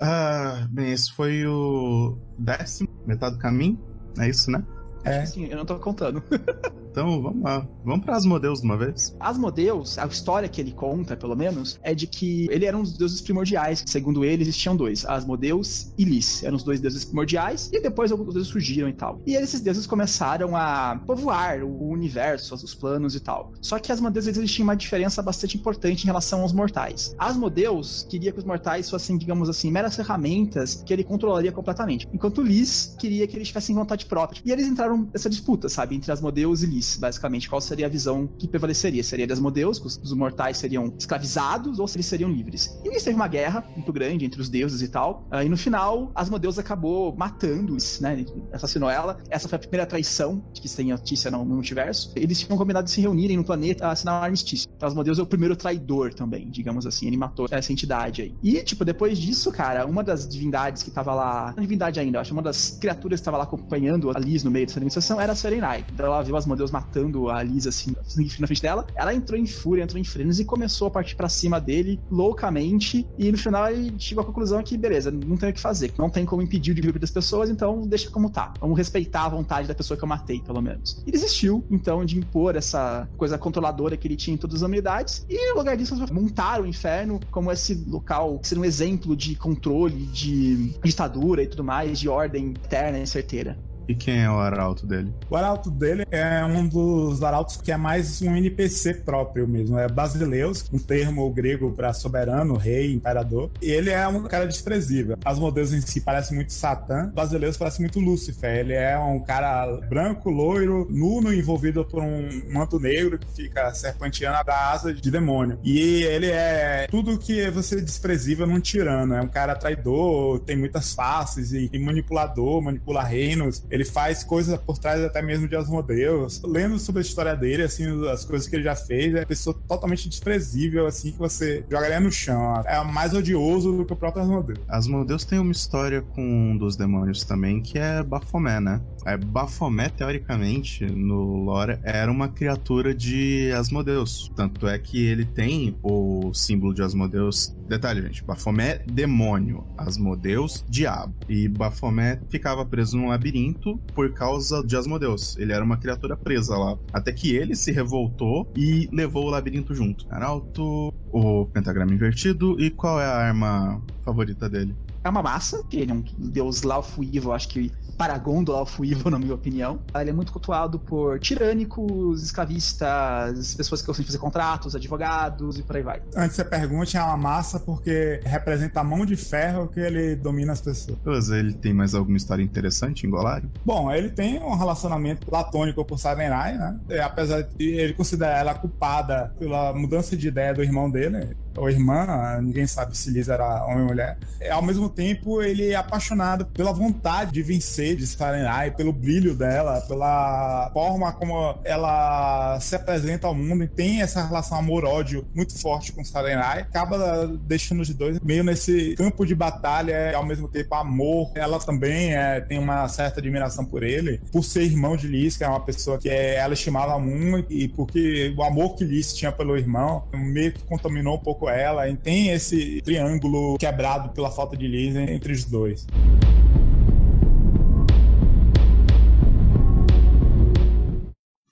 Ah, bem, esse foi o décimo, metade do caminho. É isso, né? É. Assim, eu não tô contando. Então vamos lá. Vamos para Asmodeus de uma vez. Asmodeus, a história que ele conta, pelo menos, é de que ele era um dos deuses primordiais. Segundo ele, existiam dois: Asmodeus e Lis. Eram os dois deuses primordiais, e depois alguns deuses surgiram e tal. E esses deuses começaram a povoar o universo, os planos e tal. Só que Asmodeus existia uma diferença bastante importante em relação aos mortais. Asmodeus queria que os mortais fossem, digamos assim, meras ferramentas que ele controlaria completamente. Enquanto Lis queria que eles tivessem vontade própria. E eles entraram nessa disputa, sabe, entre Asmodeus e Lis, basicamente. Qual seria a visão que prevaleceria? Seria de Asmodeus, que os, mortais seriam escravizados ou se eles seriam livres? E nisso teve uma guerra muito grande entre os deuses e tal. Ah, e no final, Asmodeus acabou matando Lis, né? Assassinou ela. Essa foi a primeira traição que tem notícia no, no multiverso. Eles tinham combinado de se reunirem no planeta a assinar um armistício. Então Asmodeus é o primeiro traidor também, digamos assim. Ele matou essa entidade aí. E, tipo, depois disso, cara, uma das divindades que tava lá. Não divindade ainda, eu acho. Uma das criaturas que tava lá acompanhando a Liz no meio dessa negociação era a Serenai. Então ela viu Asmodeus matando a Lisa assim na frente dela. Ela entrou em fúria, entrou em frenos e começou a partir para cima dele loucamente. E no final ele chegou à conclusão que, beleza, não tem o que fazer, não tem como impedir o desenvolvimento das pessoas, então deixa como tá. Vamos respeitar a vontade da pessoa que eu matei, pelo menos. E desistiu, então, de impor essa coisa controladora que ele tinha em todas as humanidades. E no lugar disso, montaram o inferno como esse local que seria um exemplo de controle, de ditadura e tudo mais, de ordem eterna e certeira. E quem é o arauto dele? O arauto dele é um dos arautos que é mais um NPC próprio mesmo. É Basileus, um termo grego para soberano, rei, imperador. E ele é um cara desprezível. Asmodeus em si parece muito Satã. Basileus parece muito Lúcifer. Ele é um cara branco, loiro, nuno, envolvido por um manto negro que fica serpenteando da asa de demônio. E ele é tudo que você desprezível num tirano. É um cara traidor, tem muitas faces e manipulador, manipula reinos ele faz coisas por trás até mesmo de Asmodeus. Lendo sobre a história dele, assim, as coisas que ele já fez, é uma pessoa totalmente desprezível, assim, que você jogaria no chão. É mais odioso do que o próprio Asmodeus. Asmodeus tem uma história com um dos demônios também, que é Baphomet, né? É, Baphomet, teoricamente, no lore, era uma criatura de Asmodeus. Tanto é que ele tem o símbolo de Asmodeus. Detalhe, gente, Baphomet, demônio. Asmodeus, diabo. E Baphomet ficava preso num labirinto por causa de Asmodeus. Ele era uma criatura presa lá. Até que ele se revoltou e levou o labirinto junto. Arauto, o pentagrama invertido e qual é a arma favorita dele? É uma massa, que ele é um deus Laufuivo, acho que paragon do Laufuivo, na minha opinião. Ele é muito cultuado por tirânicos, escravistas, pessoas que gostam de fazer contratos, advogados e por aí vai. Antes você pergunte, é uma massa porque representa a mão de ferro que ele domina as pessoas. Mas ele tem mais alguma história interessante em Golarion? Bom, ele tem um relacionamento platônico com Sarenai, né? E, apesar de ele considerar ela culpada pela mudança de ideia do irmão dele, ou irmã, ninguém sabe se Liz era homem ou mulher. E, ao mesmo tempo, ele é apaixonado pela vontade de vencer de Sarenai, pelo brilho dela, pela forma como ela se apresenta ao mundo e tem essa relação amor-ódio muito forte com Sarenai. Acaba deixando os dois meio nesse campo de batalha e ao mesmo tempo amor. Ela também é, tem uma certa admiração por ele, por ser irmão de Liz, que é uma pessoa que é, ela estimava muito e porque o amor que Liz tinha pelo irmão meio que contaminou um pouco ela. E tem esse triângulo quebrado pela falta de Liz entre os dois.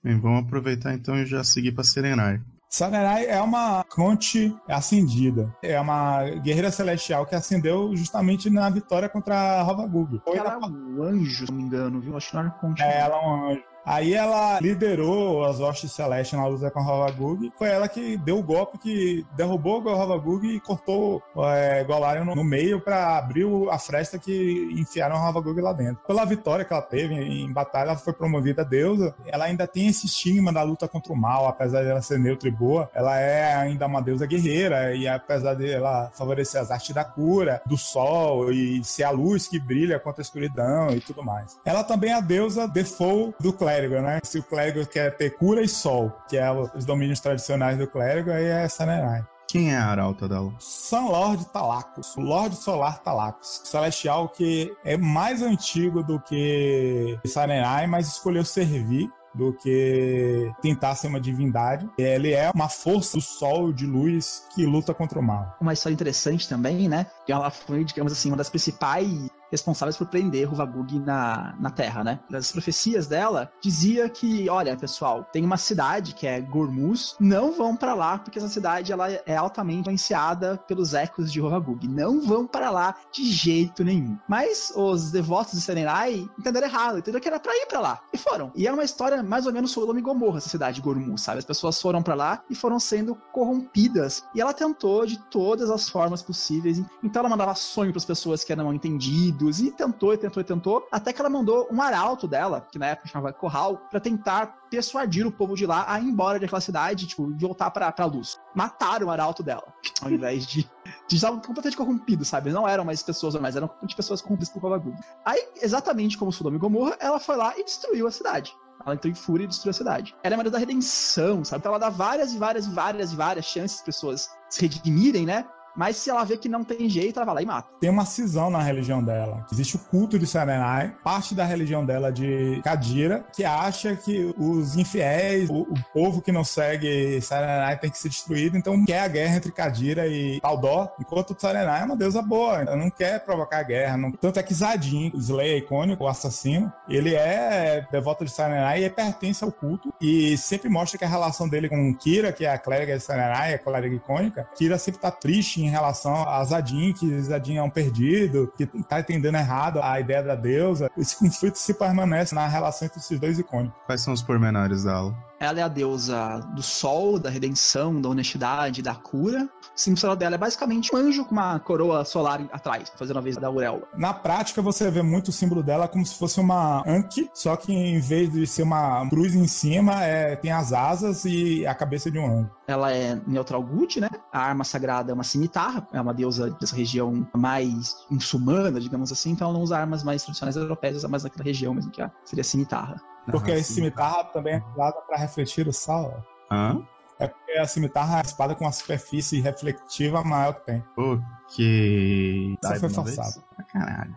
Bem, vamos aproveitar então e já seguir para Serenai. Sarenai é uma Conte acendida. É uma guerreira celestial que acendeu justamente na vitória contra a Rovagug. Ela é um anjo, se não me engano, viu? Acho que não era Conte. É, ela é um anjo. Aí ela liderou as hostes celestes na luta com a Rovagug. Foi ela que deu o golpe que derrubou a Rovagug e cortou é, Golarion no, no meio para abrir a fresta que enfiaram a Rovagug lá dentro. Pela vitória que ela teve em batalha, ela foi promovida a deusa. Ela ainda tem esse estigma da luta contra o mal, apesar de ela ser neutra e boa. Ela é ainda uma deusa guerreira e apesar de ela favorecer as artes da cura, do sol e ser a luz que brilha contra a escuridão e tudo mais. Ela também é a deusa default do clã clérigo, né? Se o clérigo quer ter cura e sol, que é os domínios tradicionais do clérigo, aí é Sanerai. Quem é a arauta dela? Sun Lord Talacos, o Lorde Solar Talacos, celestial que é mais antigo do que Sarenai, mas escolheu servir do que tentar ser uma divindade. Ele é uma força do sol de luz que luta contra o mal. Uma história interessante também, né? Que ela foi, digamos assim, uma das principais responsáveis por prender Ruvagug na, na Terra, né? Nas profecias dela, dizia que, olha, pessoal, tem uma cidade que é Gormuz, não vão para lá porque essa cidade ela é altamente influenciada pelos ecos de Ruvagug. Não vão para lá de jeito nenhum. Mas os devotos de Serenai entenderam errado, entenderam que era para ir para lá e foram. E é uma história mais ou menos Sodoma e Gomorra, essa cidade de Gormuz, sabe? As pessoas foram para lá e foram sendo corrompidas. E ela tentou de todas as formas possíveis. Então ela mandava sonho para as pessoas que eram entendidas e tentou e tentou e tentou, até que ela mandou um arauto dela, que na época chamava Corral, para tentar persuadir o povo de lá a ir embora daquela cidade, tipo, voltar pra, pra luz. Mataram o arauto dela, ao invés de. de estavam completamente corrompidos, sabe? Não eram mais pessoas normais, eram de pessoas corrompidas por Kovagug. Aí, exatamente como Sodoma e Gomorra, ela foi lá e destruiu a cidade. Ela entrou em fúria e destruiu a cidade. Ela é uma da redenção, sabe? Então ela dá várias e várias e várias e várias chances para pessoas se redimirem, né? Mas se ela vê que não tem jeito, ela vai lá e mata. Tem uma cisão na religião dela. Existe o culto de Sarenai, parte da religião dela de Kadira, que acha que os infiéis, o, o povo que não segue Sarenai tem que ser destruído, então quer a guerra entre Kadira e Taldó, enquanto Sarenai é uma deusa boa, não quer provocar guerra. Não... Tanto é que Zadin, o Slayer icônico, o assassino, ele é devoto de Sarenai e pertence ao culto e sempre mostra que a relação dele com Kira, que é a clériga de Sarenai, a clériga icônica, Kira sempre tá triste em relação a Zadin, que Zadin é um perdido, que tá entendendo errado a ideia da deusa. Esse conflito se permanece na relação entre esses dois icônicos. Quais são os pormenores dela? Ela é a deusa do sol, da redenção, da honestidade, da cura. O símbolo dela é basicamente um anjo com uma coroa solar atrás, fazendo a vez da auréola. Na prática, você vê muito o símbolo dela como se fosse uma Anki, só que em vez de ser uma cruz em cima, é, tem as asas e a cabeça de um anjo. Ela é neutral good, né? A arma sagrada é uma cimitarra, é uma deusa dessa região mais muçulmana, digamos assim, então ela não usa armas mais tradicionais europeias, usa mais daquela região mesmo, que é- seria cimitarra. Porque Ah, a sim. cimitarra também é usada para refletir o sal. Hã? É porque a cimitarra é a espada com a superfície refletiva maior que tem. Ok. Isso Sai foi forçado. Ah, caralho.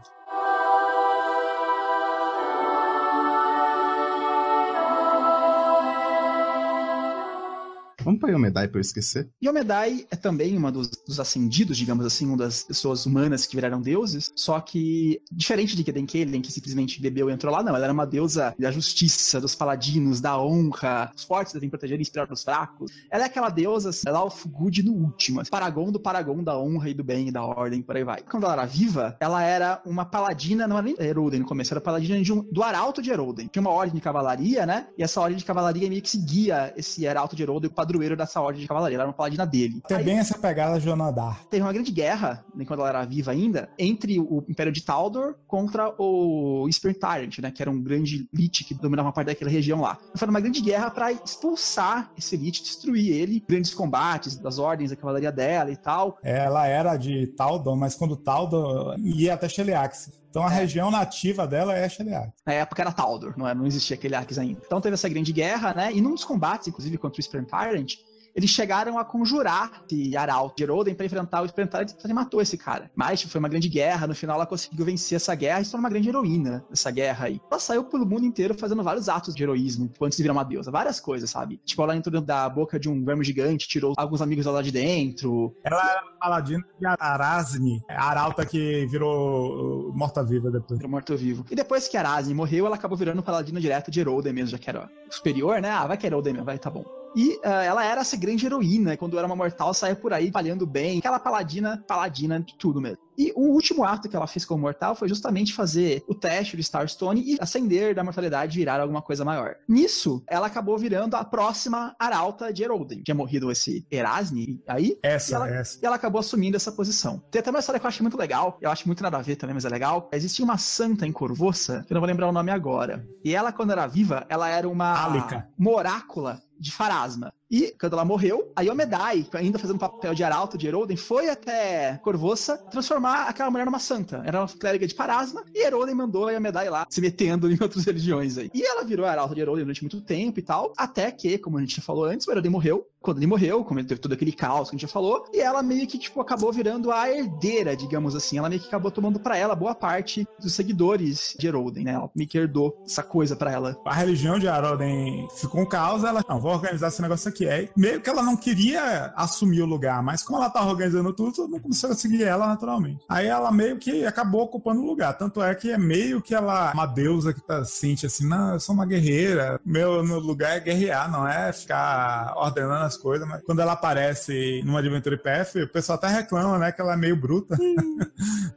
Vamos pra Yomedai pra eu esquecer? Yomedai é também uma dos, dos ascendidos, digamos assim, uma das pessoas humanas que viraram deuses, só que, diferente de Kedenkelen, que simplesmente bebeu e entrou lá, não, ela era uma deusa da justiça, dos paladinos, da honra, os fortes devem proteger e inspirar os fracos. Ela é aquela deusa, ela é o Fugud no último, assim, paragon do paragon da honra e do bem e da ordem, por aí vai. Quando ela era viva, ela era uma paladina, não era nem Heroden no começo, era paladina um- do Arauto de Heroden. Tinha uma ordem de cavalaria, né, e essa ordem de cavalaria meio que seguia esse Arauto de Heroden, o padroeiro dessa ordem de cavalaria, ela era uma paladina dele. Tem Aí- bem essa pegada Jonadar. teve uma grande guerra, né, quando ela era viva ainda, entre o Império de Taldor contra o Spear Tyrant, né, que era um grande Lich que dominava uma parte daquela região lá. Foi uma grande guerra para expulsar esse Lich, destruir ele, grandes combates das ordens da cavalaria dela e tal. Ela era de Taldon, mas quando Taldon ia até Sheliax. Então a região nativa dela é Sheliax. Na época era Taldor, não, era, não existia aquele Arx ainda. Então teve essa grande guerra, né, e num dos combates, inclusive contra o Spear Tyrant, eles chegaram a conjurar esse Arauto de Eroden pra enfrentar o Tyrant e matou esse cara. Mas tipo, foi uma grande guerra, no final ela conseguiu vencer essa guerra e se tornou uma grande heroína dessa guerra aí. Ela saiu pelo mundo inteiro fazendo vários atos de heroísmo antes de virar uma deusa, várias coisas, sabe? Tipo, ela entrou dentro da boca de um verme gigante, tirou alguns amigos lá de dentro. Ela era paladina de Arazni, a arauta que virou uh, morta-viva depois. Virou morto-vivo. E depois que Arazi morreu, ela acabou virando paladino direto de Eroden mesmo, já que era superior, né? Ah, vai que é Eroden mesmo, vai, tá bom. E ah, ela era essa grande heroína, quando era uma mortal, saía por aí falhando bem, aquela paladina, paladina de tudo mesmo. E o último ato que ela fez como mortal foi justamente fazer o teste do Starstone e ascender da mortalidade e virar alguma coisa maior. Nisso, ela acabou virando a próxima arauta de Eroden. Tinha morrido esse Erasni aí, Essa, E ela- essa. e ela acabou assumindo essa posição. Tem até uma história que eu acho muito legal, eu acho muito nada a ver também, mas é legal. Existia uma santa em Corvoça, que eu não vou lembrar o nome agora. E ela, quando era viva, ela era uma Álica. morácula de Farasma. E quando ela morreu, a Yomedai, ainda fazendo papel de arauto de Eroden, foi até Corvoça transformar aquela mulher numa santa. Era uma clériga de Parasma, e Eroden mandou a Yomedai lá, se metendo em outras religiões aí. E ela virou arauto de Eroden durante muito tempo e tal, até que, como a gente já falou antes, o Eroden morreu. Quando ele morreu, como ele teve todo aquele caos que a gente já falou, e ela meio que, tipo, acabou virando a herdeira, digamos assim. Ela meio que acabou tomando pra ela boa parte dos seguidores de Eroden, né? Ela meio que herdou essa coisa pra ela. A religião de Aroden ficou um caos, ela, não, vou organizar esse negócio aqui. Aí, meio que ela não queria assumir o lugar, mas como ela tava organizando tudo, mundo começou a seguir ela naturalmente. Aí ela meio que acabou ocupando o lugar. Tanto é que é meio que ela, uma deusa que tá, sente assim, não, eu sou uma guerreira, meu lugar é guerrear, não é ficar ordenando as coisas, mas quando ela aparece numa Adventure Path, o pessoal até reclama, né, que ela é meio bruta.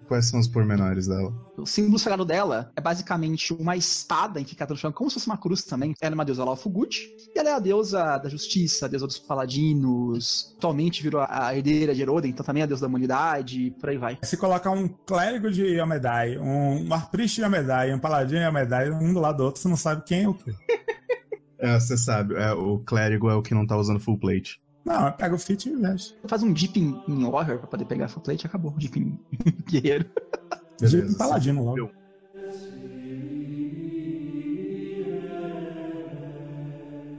Quais são os pormenores dela? O símbolo sagrado dela é basicamente uma espada em que fica transformada como se fosse uma cruz também. Ela é uma deusa Laofugut. E ela é a deusa da justiça, a deusa dos paladinos. Atualmente virou a herdeira de Eroden, então também é a deusa da humanidade, por aí vai. Se colocar um clérigo de Yamedai, um arpriste de Yamedai e um paladino de Yamedai, um do lado do outro, você não sabe quem é o quê. É, você sabe, é, o clérigo é o que não tá usando full plate. Não, pega o fit e veste. Faz um dip em, em Warrior pra poder pegar full plate e acabou. Dip em guerreiro. Beleza, De paladino logo.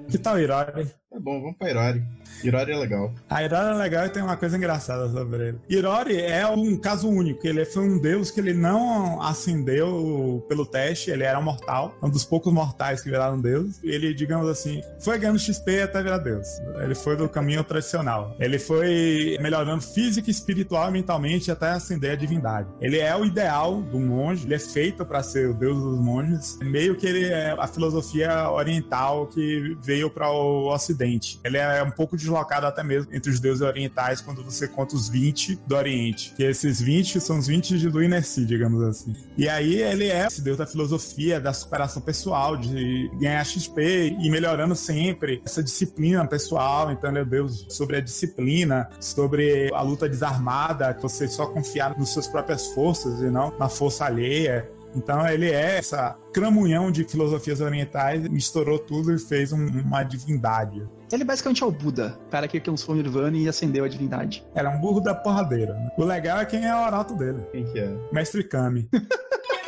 Que tal, Irori? Tá bom, vamos pra Irori. Irori é legal. A Irori é legal e tem uma coisa engraçada sobre ele. Irori é um caso único. Ele foi um deus que ele não ascendeu pelo teste, ele era mortal, um dos poucos mortais que viraram deus. Ele, digamos assim, foi ganhando XP até virar deus. Ele foi do caminho tradicional. Ele foi melhorando física, espiritual e mentalmente até ascender a divindade. Ele é o ideal do monge, ele é feito para ser o deus dos monges. Meio que ele é a filosofia oriental que veio para o ocidente. Ele é um pouco deslocado até mesmo entre os deuses orientais quando você conta os 20 do Oriente. Que esses 20 são os 20 do Inerci, digamos assim. E aí ele é esse deus da filosofia, da superação pessoal, de ganhar XP e melhorando sempre essa disciplina pessoal. Então ele é deus sobre a disciplina, sobre a luta desarmada, que você só confiar nas suas próprias forças e não na força alheia. Então ele é essa cramunhão de filosofias orientais, misturou tudo e fez um- uma divindade. Ele basicamente é o Buda, o cara que o Nirvana e acendeu a divindade. Era um burro da porradeira. né? O legal é quem é o orato dele, Quem que é? Mestre Kami.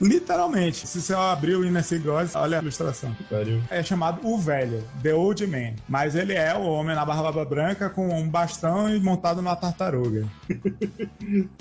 Literalmente, se você abrir o Inner Gods, olha a ilustração. Pariu. É chamado O Velho, The Old Man. Mas ele é o homem na barba branca com um bastão e montado numa tartaruga.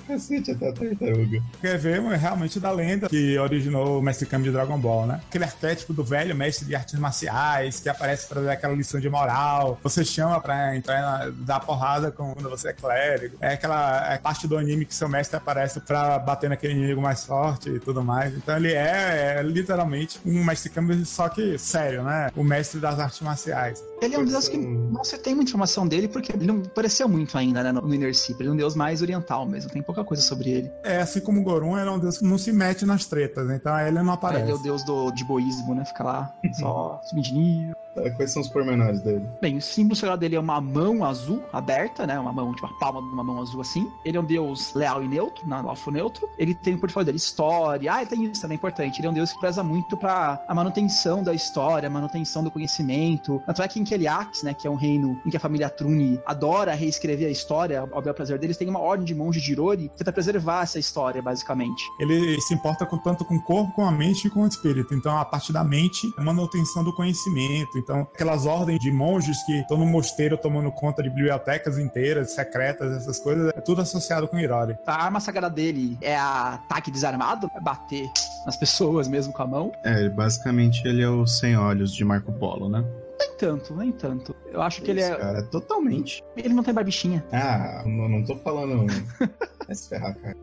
Cacete, até a tartaruga. Quer ver é realmente da lenda que originou o Mestre Kami de Dragon Ball, né? Aquele arquétipo do velho mestre de artes marciais que aparece pra dar aquela lição de moral. Você chama pra entrar na, dar porrada com- quando você é clérigo. É aquela é parte do anime que seu mestre aparece pra bater naquele inimigo mais forte e tudo mais. Então ele é, é literalmente um Mestre Kami, só que sério, né? O mestre das artes marciais. Ele é um deus que não se tem muita informação dele, porque ele não apareceu muito ainda, né, no Inner Sea. Ele é um deus mais oriental mesmo, tem pouca coisa sobre ele. É assim como o Gorun era um deus que não se mete nas tretas, então ele não aparece. Ele é o deus do de boísmo, né? Fica lá só subindo Quais são os pormenores dele? Bem, o símbolo sagrado dele é uma mão azul aberta, né? Uma mão, tipo a palma de uma mão azul assim. Ele é um deus leal e neutro, não, alfo neutro. Ele tem o portfólio dele história. Ah, ele tem isso também é importante. Ele é um deus que preza muito pra a manutenção da história, a manutenção do conhecimento. Tanto é que em Keliax, né, que é um reino em que a família Truni adora reescrever a história, ao bel prazer deles, tem uma ordem de monges de Irori que tenta preservar essa história, basicamente. ele se importa com, tanto com o corpo, com a mente e com o espírito. Então, a parte da mente é manutenção do conhecimento. Então, aquelas ordens de monges que estão no mosteiro tomando conta de bibliotecas inteiras, secretas, essas coisas, é tudo associado com Irori. A arma sagrada dele é a ataque desarmado, é bater nas pessoas mesmo com a mão. É, basicamente ele é o sem olhos de Marco Polo, né? Nem tanto, nem tanto. Eu acho que ele é. Cara, totalmente. Ele não tem barbichinha. Ah, não, não tô falando. Vai se ferrar, cara.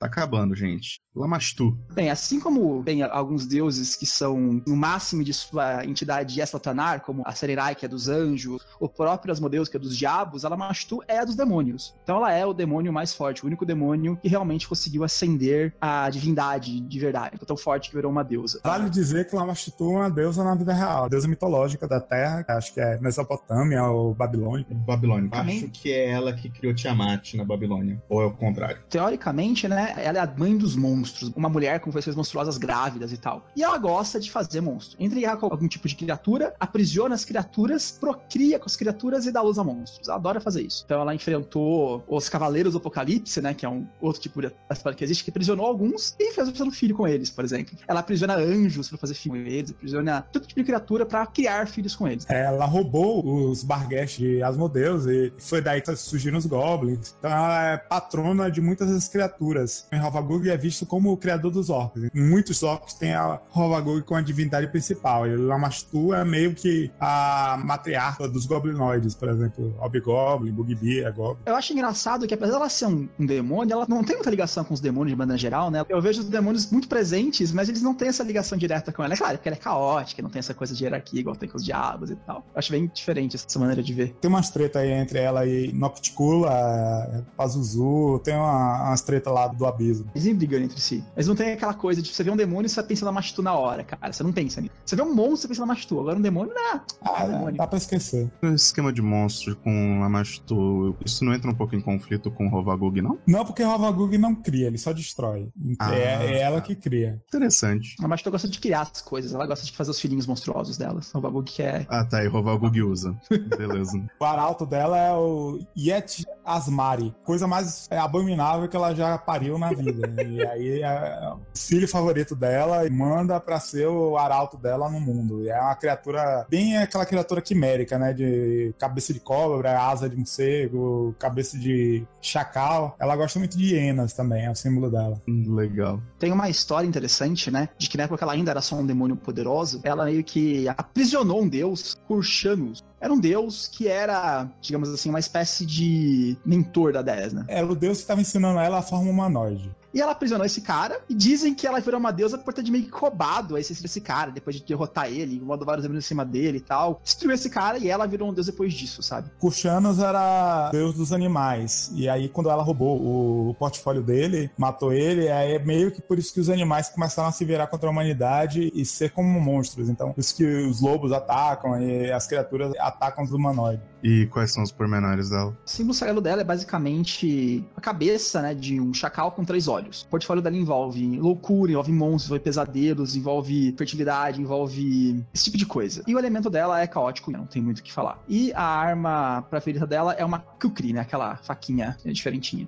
Tá acabando, gente. Lamastu. Bem, assim como tem alguns deuses que são no máximo de sua entidade Eslatanar, como a Sererai, que é dos anjos, o próprio Asmodeus, que é dos diabos, a Lamashtu é a dos demônios. Então ela é o demônio mais forte, o único demônio que realmente conseguiu ascender a divindade de verdade. Tão forte que virou uma deusa. Vale dizer que Lamashtu é uma deusa na vida real, a deusa mitológica da Terra, que acho que é Mesopotâmia ou Babilônia. Babilônia. Acho que é ela que criou Tiamat na Babilônia. Ou é o contrário. Teoricamente, né, ela é a mãe dos monstros, uma mulher com feições monstruosas grávidas e tal. E ela gosta de fazer monstro. Entra em guerra com algum tipo de criatura, aprisiona as criaturas, procria com as criaturas e dá luz a monstros. Ela adora fazer isso. Então ela enfrentou os Cavaleiros do Apocalipse, né, que é um outro tipo de espada que existe, que aprisionou alguns e fez um filho com eles, por exemplo. Ela aprisiona anjos pra fazer filho com eles, aprisiona todo tipo de criatura pra criar filhos com eles. Ela roubou os Barguesh de Asmodeus e foi daí que surgiram os Goblins. Então ela é patrona de muitas das criaturas. Em Rovagug é visto como o criador dos orcs. Muitos orcs têm a Rovagug como a divindade principal. E Lamastu é meio que a matriarca dos goblinoides, por exemplo. Hobgoblin, Bugbear, Goblin. Eu acho engraçado que apesar dela ser um, um demônio, ela não tem muita ligação com os demônios de maneira geral, né? Eu vejo os demônios muito presentes, mas eles não têm essa ligação direta com ela. É claro, porque ela é caótica, não tem essa coisa de hierarquia igual tem com os diabos e tal. Eu acho bem diferente essa maneira de ver. Tem umas treta aí entre ela e Nocticula, Pazuzu, tem uma, umas treta lá do abismo. Eles vêm brigando entre si. Eles não têm aquela coisa de você vê um demônio e você pensa na Machitu na hora, cara. Você não pensa nisso. Você vê um monstro, você pensa na Machitu. Agora um demônio, não. Ah, demônio. dá pra esquecer. Esse esquema de monstro com a Mastu, isso não entra um pouco em conflito com o Rovagug, não? Não, porque Rovagug não cria, ele só destrói. Ah, é, é ela tá. que cria. Interessante. A Machitu gosta de criar as coisas. Ela gosta de fazer os filhinhos monstruosos delas. O bagulho que é. Ah, tá, e Rovagug usa. Beleza. O arauto dela é o Yet Asmari, coisa mais é, abominável que ela já pariu na vida. e aí é o filho favorito dela e manda pra ser o arauto dela no mundo. E é uma criatura bem aquela criatura quimérica, né? De cabeça de cobra, asa de morcego, cabeça de chacal. Ela gosta muito de hienas também, é o símbolo dela. Legal. Tem uma história interessante, né? De que na época ela ainda era só um demônio poderoso, ela meio que aprisionou um deus, Kurchanus. Era um deus que era, digamos assim, uma espécie de mentor da Desna. Era o deus que estava ensinando ela a forma humanoide. E ela aprisionou esse cara, e dizem que ela virou uma deusa por ter de meio que roubado a essência desse cara, depois de derrotar ele, mandou vários demônios em cima dele e tal. Destruiu esse cara e ela virou um deus depois disso, sabe? Kurchanos era deus dos animais. E aí, quando ela roubou o portfólio dele, matou ele, aí é meio que por isso que os animais começaram a se virar contra a humanidade e ser como monstros. Então, por isso que os lobos atacam e as criaturas atacam os humanoides. E quais são os pormenores dela? O símbolo sagrado dela é basicamente a cabeça, né, de um chacal com três olhos. O portfólio dela envolve loucura, envolve monstros, envolve pesadelos, envolve fertilidade, envolve esse tipo de coisa. E o elemento dela é caótico, não tem muito o que falar. E a arma preferida dela é uma kukri, né, aquela faquinha diferentinha.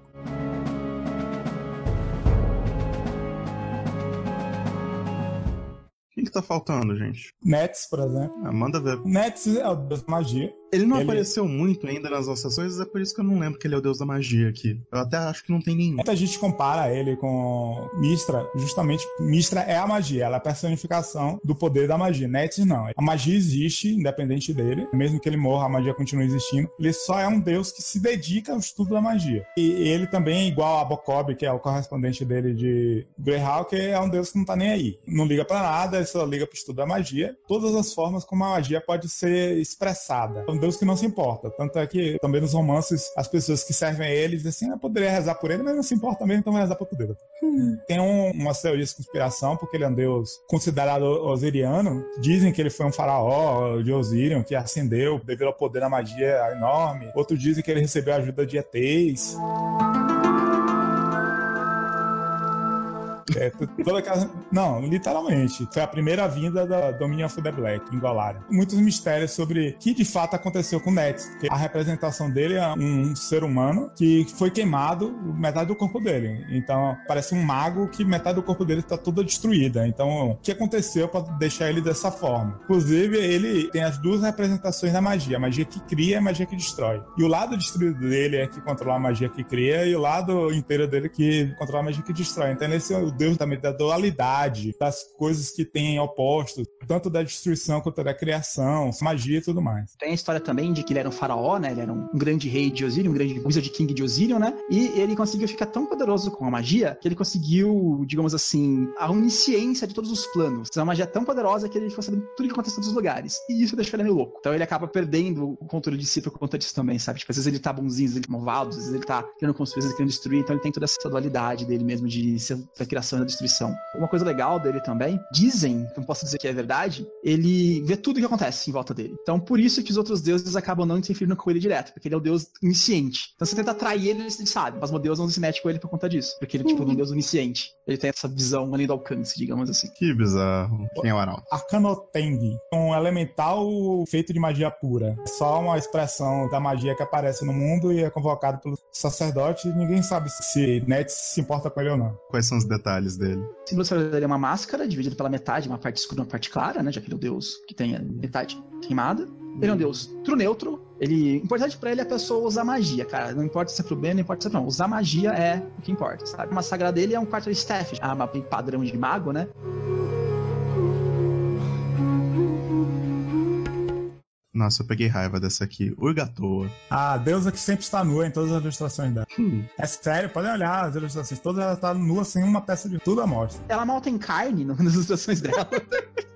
Quem que tá faltando, gente? Nets, por exemplo. Ah, manda ver. Nets é o deus da magia. Ele não Ele- apareceu muito ainda nas nossas coisas, é por isso que eu não lembro que ele é o deus da magia aqui. Eu até acho que não tem nenhum. Muita gente compara ele com Mistra, justamente Mistra é a magia, ela é a personificação do poder da magia. Nets não. A magia existe, independente dele, mesmo que ele morra, a magia continua existindo. Ele só é um deus que se dedica ao estudo da magia. E ele também, igual a Bokob, que é o correspondente dele de Greyhawk, é um deus que não tá nem aí. Não liga pra nada, ele só liga pro estudo da magia. Todas as formas como a magia pode ser expressada. É um deus que não se importa. Tanto é que também nos romances, as pessoas que servem a ele dizem assim, eu poderia rezar por ele, mas não se importa mesmo, então vai rezar por outro deus. Tem um, umas teorias de conspiração, porque ele é um deus considerado osiriano. Dizem que ele foi um faraó de Osirion, que ascendeu devido ao poder da magia enorme. Outros dizem que ele recebeu a ajuda de ETs. É, toda aquela... Não, literalmente. Foi a primeira vinda da Dominion of the Black em Golarion. Muitos mistérios sobre o que de fato aconteceu com Nets. A representação dele é um ser humano que foi queimado metade do corpo dele. Então, parece um mago que metade do corpo dele está toda destruída. Então, o que aconteceu para deixar ele dessa forma? Inclusive, ele tem as duas representações da magia. A magia que cria e a magia que destrói. E o lado destruído dele é que controla a magia que cria e o lado inteiro dele que controla a magia que destrói. Então, esse é deus também da dualidade, das coisas que tem opostos, tanto da destruição quanto da criação, magia e tudo mais. Tem a história também de que ele era um faraó, né? Ele era um grande rei de Osirion, um grande Wizard King de Osirion, né? E ele conseguiu ficar tão poderoso com a magia que ele conseguiu, digamos assim, a onisciência de todos os planos. Uma magia tão poderosa que ele ficou sabendo tudo que acontece em todos os lugares. E isso deixou ele meio louco. Então ele acaba perdendo o controle de si por conta disso também, sabe? Tipo, às vezes ele tá bonzinho, às vezes ele tá malvado, às vezes ele tá querendo construir, às vezes ele querendo destruir. Então ele tem toda essa dualidade dele mesmo de ser da criação e da destruição. Uma coisa legal dele também, dizem, não posso dizer que é verdade, ele vê tudo que acontece em volta dele. Então por isso que os outros deuses acabam não interferindo com ele direto, porque ele é o deus onisciente. Então você tenta atrair ele, ele sabe. Mas o Deus não se mete com ele por conta disso. Porque ele, tipo, é um deus onisciente. Ele tem essa visão além do alcance, digamos assim. Que bizarro. Quem é o Arauto? Arcanoteng, um elemental feito de magia pura. É Só uma expressão da magia que aparece no mundo e é convocado pelo sacerdote. E ninguém sabe se Nets se importa com ele ou não. Quais são os detalhes dele? O símbolo sagrado dele é uma máscara dividida pela metade, uma parte escura e uma parte clara, né? Já que ele é o deus que tem a metade queimada. Ele é um deus true neutro. Ele, importante pra ele é a pessoa usar magia, cara. Não importa se é pro bem, não importa se é pro não. Usar magia é o que importa, sabe? Uma sagrada dele é um quarto staff, a arma bem padrão de mago, né? Nossa, eu peguei raiva dessa aqui. Urgatoa. A deusa que sempre está nua em todas as ilustrações dela. Hum. É sério, podem olhar as ilustrações. Todas ela está nua sem uma peça de tudo à mostra. Ela mal tem carne nas ilustrações dela.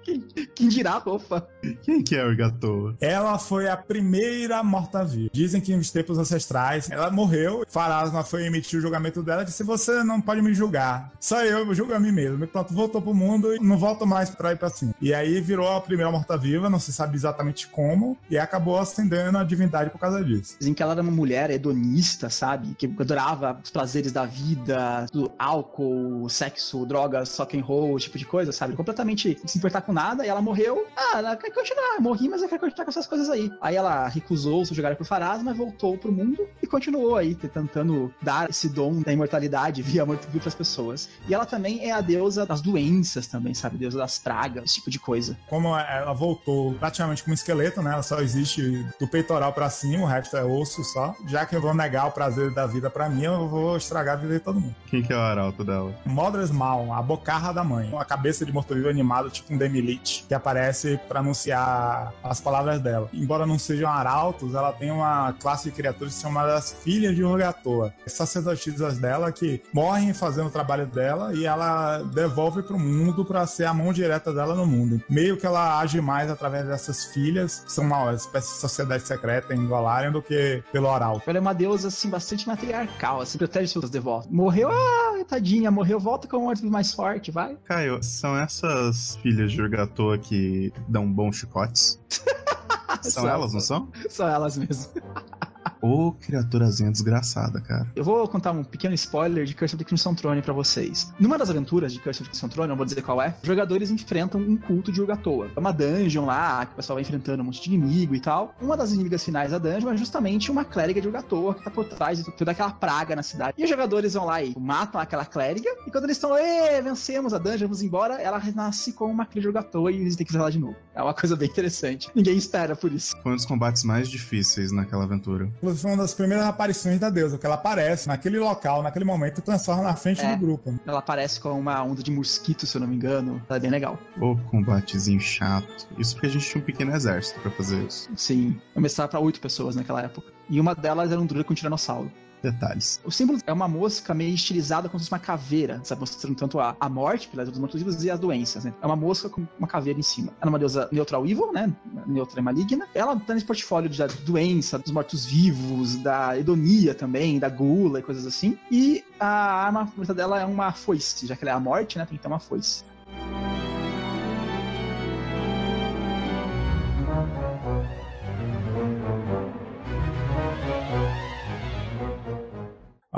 Quem dirá, opa. Quem que é o Urgatoa? Ela foi a primeira morta-viva. Dizem que nos tempos ancestrais ela morreu. Farasma foi emitir o julgamento dela e disse: Você não pode me julgar. Só eu julgo a mim mesmo. E pronto, voltou pro mundo e não volto mais pra ir pra cima. E aí virou a primeira morta-viva, não se sabe exatamente como, e acabou ascendendo a divindade por causa disso. Dizem que ela era uma mulher hedonista, sabe? Que adorava os prazeres da vida, do álcool, sexo, drogas, rock and roll, tipo de coisa, sabe? Completamente sem se importar com nada. E ela morreu. Ah, ela quer continuar. Morri, mas ela quer continuar com essas coisas aí. Aí ela recusou se jogar por Faraz, mas voltou pro mundo e continuou aí tentando dar esse dom da imortalidade via morto-vivo pras pessoas. E ela também é a deusa das doenças também, sabe? Deusa das pragas, esse tipo de coisa. Como ela voltou praticamente como um esqueleto, né? Ela só existe do peitoral pra cima, o resto é osso só. Já que eu vou negar o prazer da vida pra mim, eu vou estragar a vida de todo mundo. Quem que é o arauto dela? Mother's Maul, a bocarra da mãe. Uma cabeça de morto-vivo animado, tipo um Demilite, que aparece pra anunciar as palavras dela. Embora não sejam arautos, ela tem uma classe de criaturas chamadas Filhas de Urgatoa. Sacerdotisas dela que morrem fazendo o trabalho dela e ela devolve pro mundo pra ser a mão direta dela no mundo. Meio que ela age mais através dessas filhas, que são uma espécie de sociedade secreta em Golarion, do que pelo arauto. Ela é uma deusa, assim, bastante matriarcal, assim, protege seus devotos. Morreu, ah, tadinha, morreu, volta com um morto mais forte, vai. Caio, são essas filhas de Urgatoa que dão bons chicotes? são elas, não são? São elas mesmo. Ô, criaturazinha desgraçada, cara. Eu vou contar um pequeno spoiler de Curse of the Crimson Throne pra vocês. Numa das aventuras de Curse of the Crimson Throne, não vou dizer qual é, os jogadores enfrentam um culto de Urgatoa. É uma dungeon lá, que o pessoal vai enfrentando um monte de inimigo e tal. Uma das inimigas finais da dungeon é justamente uma clériga de Urgatoa que tá por trás de toda aquela praga na cidade. E os jogadores vão lá e matam aquela clériga, e quando eles estão, ê, vencemos a dungeon, vamos embora, ela renasce com uma clériga de Urgatoa e eles têm que fazer ela de novo. É uma coisa bem interessante. Ninguém espera por isso. Foi um dos combates mais difíceis naquela aventura. Inclusive, foi uma das primeiras aparições da deusa, que ela aparece naquele local, naquele momento, e transforma na frente É. do grupo. Ela aparece com uma onda de mosquito, se eu não me engano. Ela é bem legal. Ô, combatezinho chato. Isso porque a gente tinha um pequeno exército pra fazer isso. Sim, eu mestrava pra oito pessoas naquela época. E uma delas era um druida com um tiranossauro. Detalhes. O símbolo é uma mosca meio estilizada como se fosse uma caveira, sabe? Mostrando tanto a, a morte pelas dos mortos-vivos e as doenças, né? É uma mosca com uma caveira em cima. Ela é uma deusa neutral evil, né? Neutra e maligna. Ela tá nesse portfólio de doença, dos mortos-vivos, da hedonia também, da gula e coisas assim. E a arma dela é uma foice, já que ela é a morte, né? Tem que ter uma foice.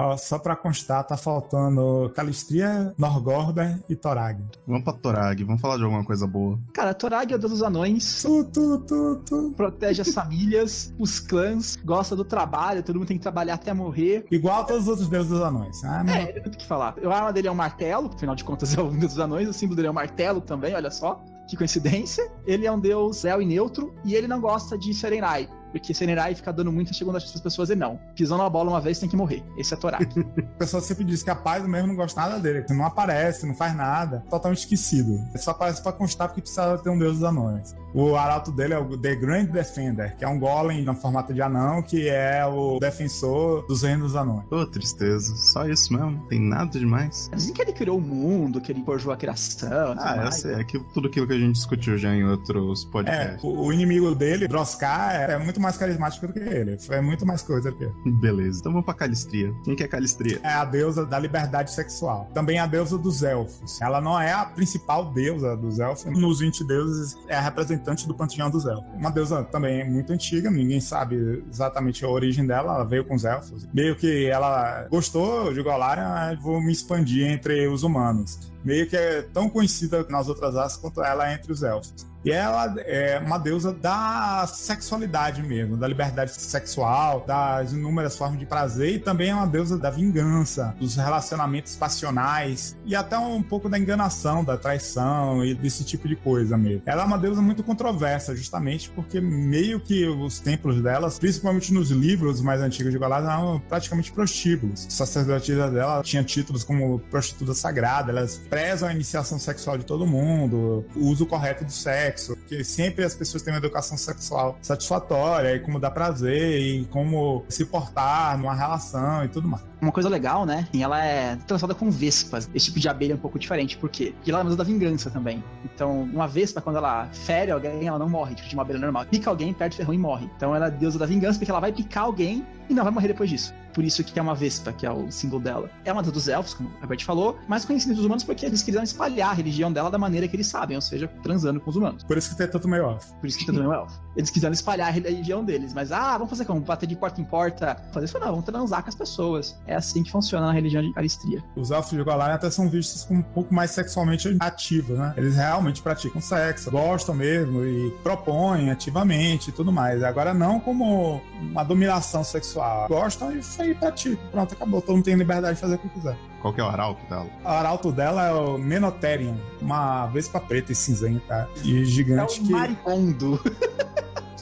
Ó, só pra constar, tá faltando Calistria, Norgorber e Torag. Vamos pra Torag, vamos falar de alguma coisa boa. Cara, Torag é o deus dos anões, Tu, tu, tu, tu. protege as famílias, os clãs, gosta do trabalho, todo mundo tem que trabalhar até morrer. Igual a todos os outros deuses dos anões. Ah, não. É, não tem o que falar. A arma dele é um martelo, afinal de contas é um deus dos anões, o símbolo dele é um martelo também, olha só. Que coincidência. Ele é um deus réu e neutro, e ele não gosta de Serenai. Porque Serenai fica dando muita segunda chance as pessoas e não. Pisou na bola uma vez, tem que morrer. Esse é Torak. O pessoal sempre diz que a paz mesmo não gosta nada dele. Não aparece, não faz nada. Totalmente esquecido. Ele só aparece pra constar porque precisava ter um deus dos anões. O arauto dele é o The Grand Defender, que é um golem no formato de anão, que é o defensor dos reinos dos anões. Ô, tristeza. Só isso mesmo. Tem nada demais. Dizem que ele criou o mundo, que ele forjou a criação. Ah, eu sei. É aquilo, tudo aquilo que a gente discutiu já em outros É, podcasts. o, o inimigo dele, Droskar, é muito mais carismático do que ele. É muito mais coisa do que ele. Beleza. Então vamos pra Calistria. Quem que é Calistria? É a deusa da liberdade sexual. Também a deusa dos elfos. Ela não é a principal deusa dos elfos. Nos 20 deuses, é a representante do panteão dos elfos. Uma deusa também muito antiga, ninguém sabe exatamente a origem dela. Ela veio com os elfos. Meio que ela gostou de Golarion, vou me expandir entre os humanos. Meio que é tão conhecida nas outras raças quanto ela entre os elfos. E ela é uma deusa da sexualidade mesmo, da liberdade sexual, das inúmeras formas de prazer, e também é uma deusa da vingança, dos relacionamentos passionais, e até um pouco da enganação, da traição e desse tipo de coisa mesmo. Ela é uma deusa muito controversa, justamente porque meio que os templos delas, principalmente nos livros mais antigos de Galáxia, eram praticamente prostíbulos. A sacerdotisa dela tinha títulos como prostituta sagrada, elas prezam a iniciação sexual de todo mundo, o uso correto do sexo, sexo, que sempre as pessoas têm uma educação sexual satisfatória, e como dar prazer, e como se portar numa relação e tudo mais. Uma coisa legal, né? E ela é trançada com vespas. Esse tipo de abelha é um pouco diferente. Por quê? Porque ela é usa da vingança também. Então, uma vespa, quando ela fere alguém, ela não morre, tipo de uma abelha normal. Pica alguém, perde ferrão e morre. Então, ela é deusa da vingança porque ela vai picar alguém e não vai morrer depois disso. Por isso que é uma vespa, que é o símbolo dela. É uma dos elfos, como a Bert falou, mais conhecida dos humanos porque eles queriam espalhar a religião dela da maneira que eles sabem, ou seja, transando com os humanos. Por isso que tem tanto meio elfo. Por isso que tem também o elfo. Eles quiseram espalhar a religião deles, mas ah, vamos fazer como? Bater de porta em porta? Fazer isso não, vamos transar com as pessoas. É assim que funciona na religião de Aristria. Os elfos de Golarion até são vistos como um pouco mais sexualmente ativos, né? Eles realmente praticam sexo, gostam mesmo e propõem ativamente e tudo mais. Agora não como uma dominação sexual. Gostam e foi praticam. Pronto, acabou. Todo mundo tem liberdade de fazer o que quiser. Qual que é o arauto dela? O arauto dela é o Menotherium, uma vespa preta e cinzenta e É gigante o que maricondo.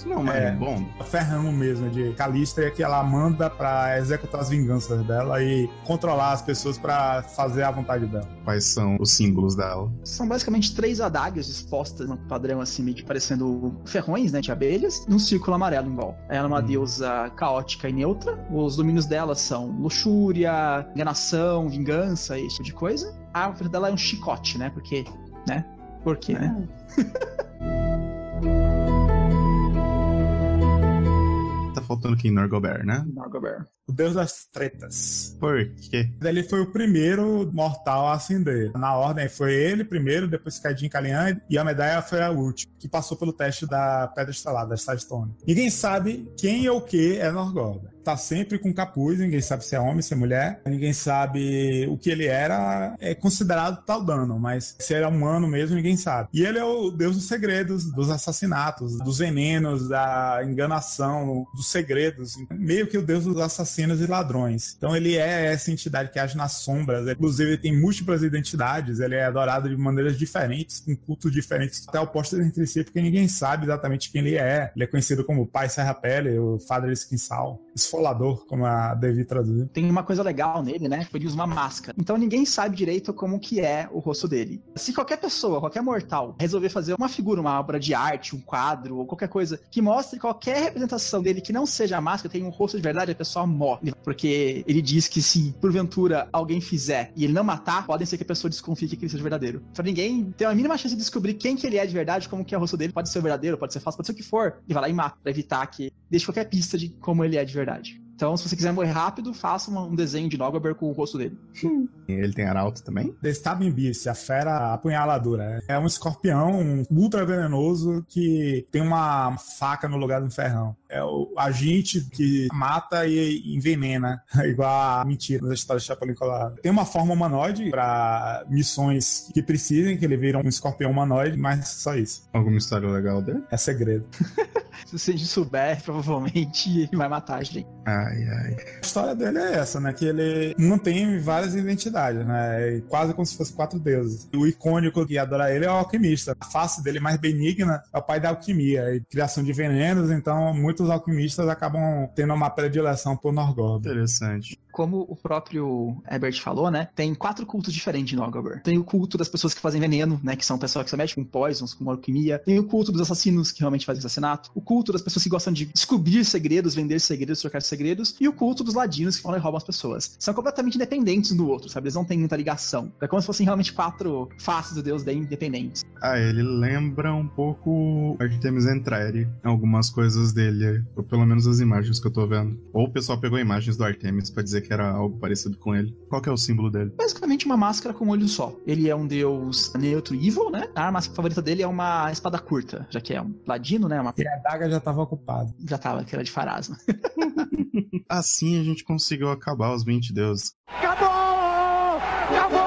Não é um marimbondo? é ferrão mesmo de Calístria que ela manda pra executar as vinganças dela e controlar as pessoas pra fazer a vontade dela. Quais são os símbolos dela? São basicamente três adagas dispostas no padrão, assim, meio que parecendo ferrões, né, de abelhas, num círculo amarelo em volta. Ela é uma deusa caótica e neutra. Os domínios dela são luxúria, enganação, vingança, esse tipo de coisa. A árvore dela é um chicote, né, porque, né, por quê, né? faltando aqui em Norgobert, né? Norgobert. O deus das tretas. Por quê? Ele foi o primeiro mortal a ascender. Na ordem foi ele primeiro, depois Caidin Kalian e a medalha foi a última, que passou pelo teste da Pedra Estelada, da Stone. Ninguém sabe quem ou o que é Norgorda. Tá sempre com capuz, ninguém sabe se é homem, se é mulher, ninguém sabe o que ele era, é considerado tal dano, mas se ele é humano mesmo, ninguém sabe. E ele é o deus dos segredos, dos assassinatos, dos venenos, da enganação, dos segredos, meio que o deus dos assassinos e ladrões. Então ele é essa entidade que age nas sombras, inclusive ele tem múltiplas identidades, ele é adorado de maneiras diferentes, com cultos diferentes, até opostos entre si, porque ninguém sabe exatamente quem ele é. Ele é conhecido como Pai Serra Pele, o Father Skinsal, como a Devi traduziu. Tem uma coisa legal nele, né? Ele usa uma máscara. Então ninguém sabe direito como que é o rosto dele. Se qualquer pessoa, qualquer mortal, resolver fazer uma figura, uma obra de arte, um quadro ou qualquer coisa que mostre qualquer representação dele que não seja a máscara, tem um rosto de verdade, a pessoa morre. Porque ele diz que se porventura alguém fizer e ele não matar, podem ser que a pessoa desconfie que ele seja verdadeiro. Pra ninguém ter a mínima chance de descobrir quem que ele é de verdade, como que é o rosto dele, pode ser verdadeiro, pode ser falso, pode ser o que for. E vai lá e mata, pra evitar que deixe qualquer pista de como ele é de verdade. Então, se você quiser morrer rápido, faça um desenho de Nogober com o rosto dele. Ele tem arauto também? The Stabbing Beast, a fera apunhaladora. É um escorpião ultra venenoso que tem uma faca no lugar de um ferrão. É o agente que mata e envenena, igual a mentira da história de Chapolin Colorado. Tem uma forma humanoide para missões que precisem, que ele vira um escorpião humanoide, mas só isso. Alguma história legal dele? É segredo. Se você souber, provavelmente ele vai matar a gente. Ai, ai. A história dele é essa, né? Que ele mantém várias identidades, né? É quase como se fosse quatro deuses. O icônico que adora ele é o alquimista. A face dele mais benigna é o pai da alquimia e criação de venenos, então muitos alquimistas acabam tendo uma predileção por Norgorda. Interessante. Como o próprio Herbert falou, né? Tem quatro cultos diferentes de Nogober. Tem o culto das pessoas que fazem veneno, né? Que são pessoas que se metem com poisons, com alquimia. Tem o culto dos assassinos que realmente fazem assassinato. O culto das pessoas que gostam de descobrir segredos, vender segredos, trocar segredos. E o culto dos ladinos que falam e roubam as pessoas. São completamente independentes do outro, sabe? Eles não têm muita ligação. É como se fossem realmente quatro faces do deus bem independentes. Ah, ele lembra um pouco Artemis Entreri, algumas coisas dele, ou pelo menos as imagens que eu tô vendo. Ou o pessoal pegou imagens do Artemis pra dizer que era algo parecido com ele. Qual que é o símbolo dele? Basicamente uma máscara com um olho só. Ele é um deus neutro e evil, né? A arma favorita dele é uma espada curta, já que é um ladino, né? Uma... E a daga já estava ocupada. Já tava, que era de Farasma. Assim a gente conseguiu acabar os 20 deuses. Acabou! Acabou!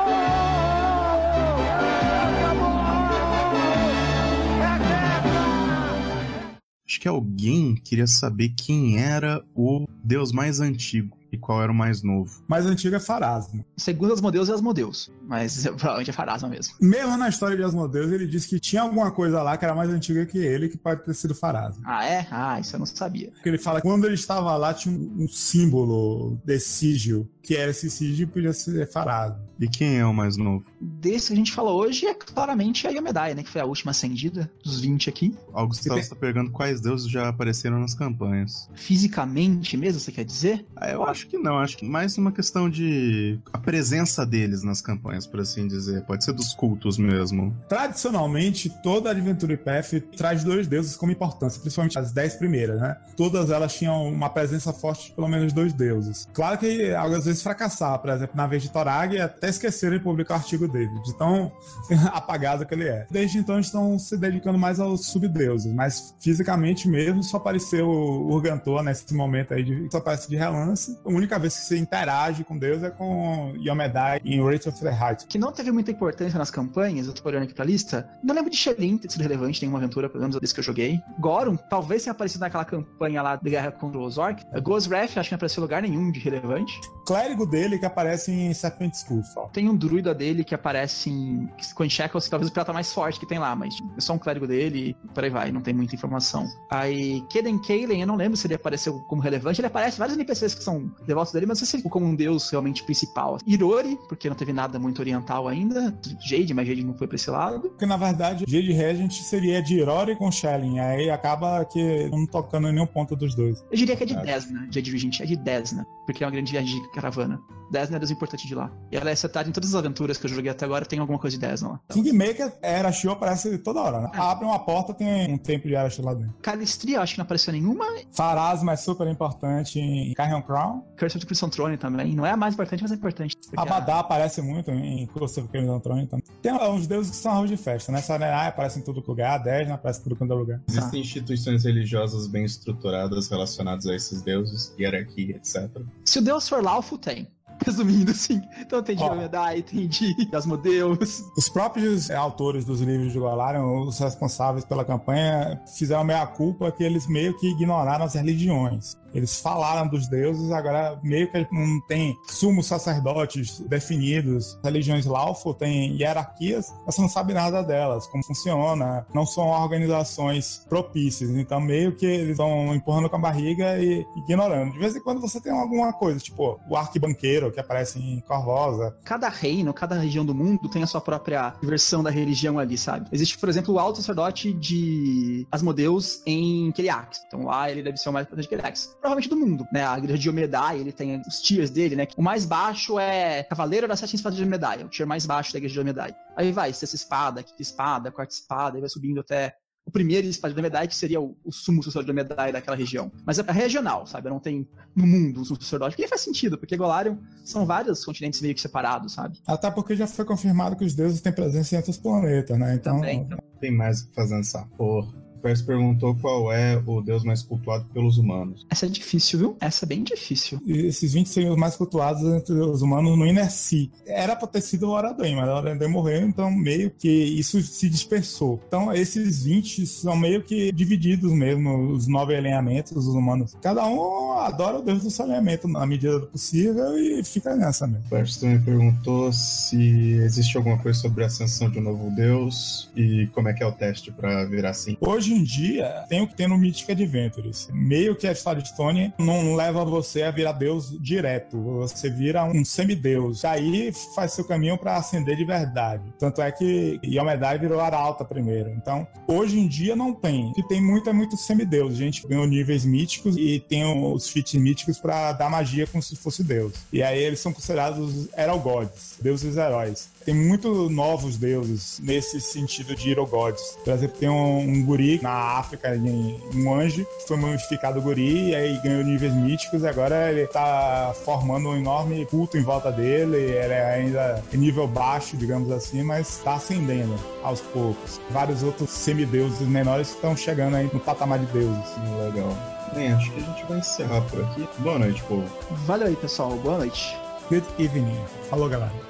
Acho que alguém queria saber quem era o deus mais antigo e qual era o mais novo. Mais antigo é Farasma. Segundo Asmodeus é Asmodeus, mas provavelmente é Farasma mesmo. Mesmo na história de Asmodeus, ele disse que tinha alguma coisa lá que era mais antiga que ele, que pode ter sido Farasma. Ah, é? Ah, isso eu não sabia. Porque ele fala que quando ele estava lá tinha um, um símbolo sigil, que era esse sigil podia ser Farasma. E quem é o mais novo? desse que a gente falou hoje é claramente a Yomedai, né? Que foi a última acendida dos 20 aqui. Ó, O Gustavo está perguntando quais deuses já apareceram nas campanhas. Fisicamente mesmo, você quer dizer? Ah, eu acho que não, acho que mais uma questão de a presença deles nas campanhas, por assim dizer. Pode ser dos cultos mesmo. Tradicionalmente, toda Adventure Path traz dois deuses como importância, principalmente as dez primeiras, né? Todas elas tinham uma presença forte de pelo menos dois deuses. Claro que às vezes fracassar, por exemplo, na vez de Torag, até esqueceram de publicar o artigo dele, de tão apagado que ele é. Desde então, eles estão se dedicando mais aos subdeuses, mas fisicamente mesmo só apareceu o Urgantor nesse momento aí, de, só aparece de relance. A única vez que você interage com Deus é com Yomedai em Wraith of the Heart. Que não teve muita importância nas campanhas, eu tô olhando aqui pra lista. Não lembro de Shelin ter sido relevante em nenhuma aventura, pelo menos desde que eu joguei. Gorum, talvez tenha aparecido naquela campanha lá de guerra contra os Orc. Ghost Wrath, acho que não apareceu em lugar nenhum de relevante. Clérigo dele que aparece em Serpent School só. Tem um druida dele que aparece em Coin Shackles, que talvez o pirata mais forte que tem lá, mas é só um clérigo dele e por aí vai, não tem muita informação. Aí, Keden Kalen, eu não lembro se ele apareceu como relevante, ele aparece vários NPCs que são devotos dele, mas não sei se ele como um deus realmente principal. Irori, porque não teve nada muito oriental ainda. Jade, mas Jade não foi pra esse lado. Porque na verdade, Jade Regent seria de Irori com Shelling, aí acaba que não tocando em nenhum ponto dos dois. Eu diria que é de Ah. Desna, Jade Regent, é de Desna, porque é uma grande viagem de caravana. Desna é deus importante de lá. E ela é setada em todas as aventuras que eu joguei até agora, tem alguma coisa de Desna lá. Então, Kingmaker, Arashi aparece toda hora, né? Abre uma porta, tem um templo de Arashi lá dentro. Calistria, eu acho que não apareceu nenhuma. Farasma é super importante em Carrion Crown. Curse of the Crimson Throne também. Não é a mais importante, mas é importante. Abadá aparece muito em Curse of Crimson Throne também. Tem uns deuses que são arroz de festa, né? Sarenai aparece em todo lugar, Desna aparece em tudo quanto é lugar. Existem instituições religiosas bem estruturadas relacionadas a esses deuses, hierarquia, etc. Se o deus for Laufo, tem. Resumindo, sim. Então tem de. Yomedai, tem de Asmodeus. Os próprios autores dos livros de Golarion, os responsáveis pela campanha, fizeram meia culpa que eles meio que ignoraram as religiões. Eles falaram dos deuses, agora meio que não tem sumos sacerdotes definidos. As religiões Laufo têm hierarquias, mas você não sabe nada delas, como funciona. Não são organizações propícias. Então, meio que eles estão empurrando com a barriga e ignorando. De vez em quando você tem alguma coisa, tipo o arquibanqueiro que aparece em Corvosa, Cada reino, cada região do mundo tem a sua própria versão da religião ali, sabe? Existe, por exemplo, o alto sacerdote de Asmodeus em Keliax. Então lá ele deve ser o mais importante de Keliax. Provavelmente do mundo, né? A igreja de Omedai, ele tem os tiers dele, né? O mais baixo é Cavaleiro das Sete Espadas de Omedai, é o tier mais baixo da igreja de Omedai. Aí vai, sexta espada, quinta espada, quarta espada, aí vai subindo até o primeiro espada de Omedai, que seria o, o sumo sacerdote de Omedai daquela região. Mas é regional, sabe? Não tem no mundo um sumo sacerdote. Porque faz sentido, porque Golarion são vários continentes meio que separados, sabe? até porque já foi confirmado que os deuses têm presença em outros planetas, né? Então, Também, então. Tem mais o que fazer nessa porra. O Pérez perguntou qual é o deus mais cultuado pelos humanos. Essa é difícil, viu? Essa é bem difícil. E esses 20 seriam os mais cultuados entre os humanos no Inerci. Era pra ter sido o Oradoim, mas o Oradoim morreu, então meio que isso se dispersou. Então esses 20 são meio que divididos mesmo, os nove alinhamentos dos humanos. Cada um adora o deus do seu alinhamento na medida do possível e fica nessa mesmo. O Pérez também perguntou se existe alguma coisa sobre a ascensão de um novo deus e como é que é o teste pra virar assim. Hoje em dia, tem o que tem no Mythic Adventures. Meio que a Starstone não leva você a virar deus direto. Você vira um semideus. Aí faz seu caminho para ascender de verdade. Tanto é que Yomedai virou Arauta primeiro. Então, hoje em dia não tem. O que tem muito é muito semideus. A gente ganhou níveis míticos e tem os feats míticos para dar magia como se fosse deus. E aí eles são considerados Hero Gods, deuses heróis. Tem muitos novos deuses nesse sentido de Hero Gods. Por exemplo, tem um, um guri na África, um anjo, que foi modificado guri e aí ganhou níveis míticos. E agora ele tá formando um enorme culto em volta dele. Ele é ainda em nível baixo, digamos assim, mas tá ascendendo aos poucos. Vários outros semideuses menores estão chegando aí no patamar de deuses. Legal. Bem, acho que a gente vai encerrar por aqui. Boa noite, povo. Valeu aí, pessoal. Boa noite. Good evening. Falou, galera.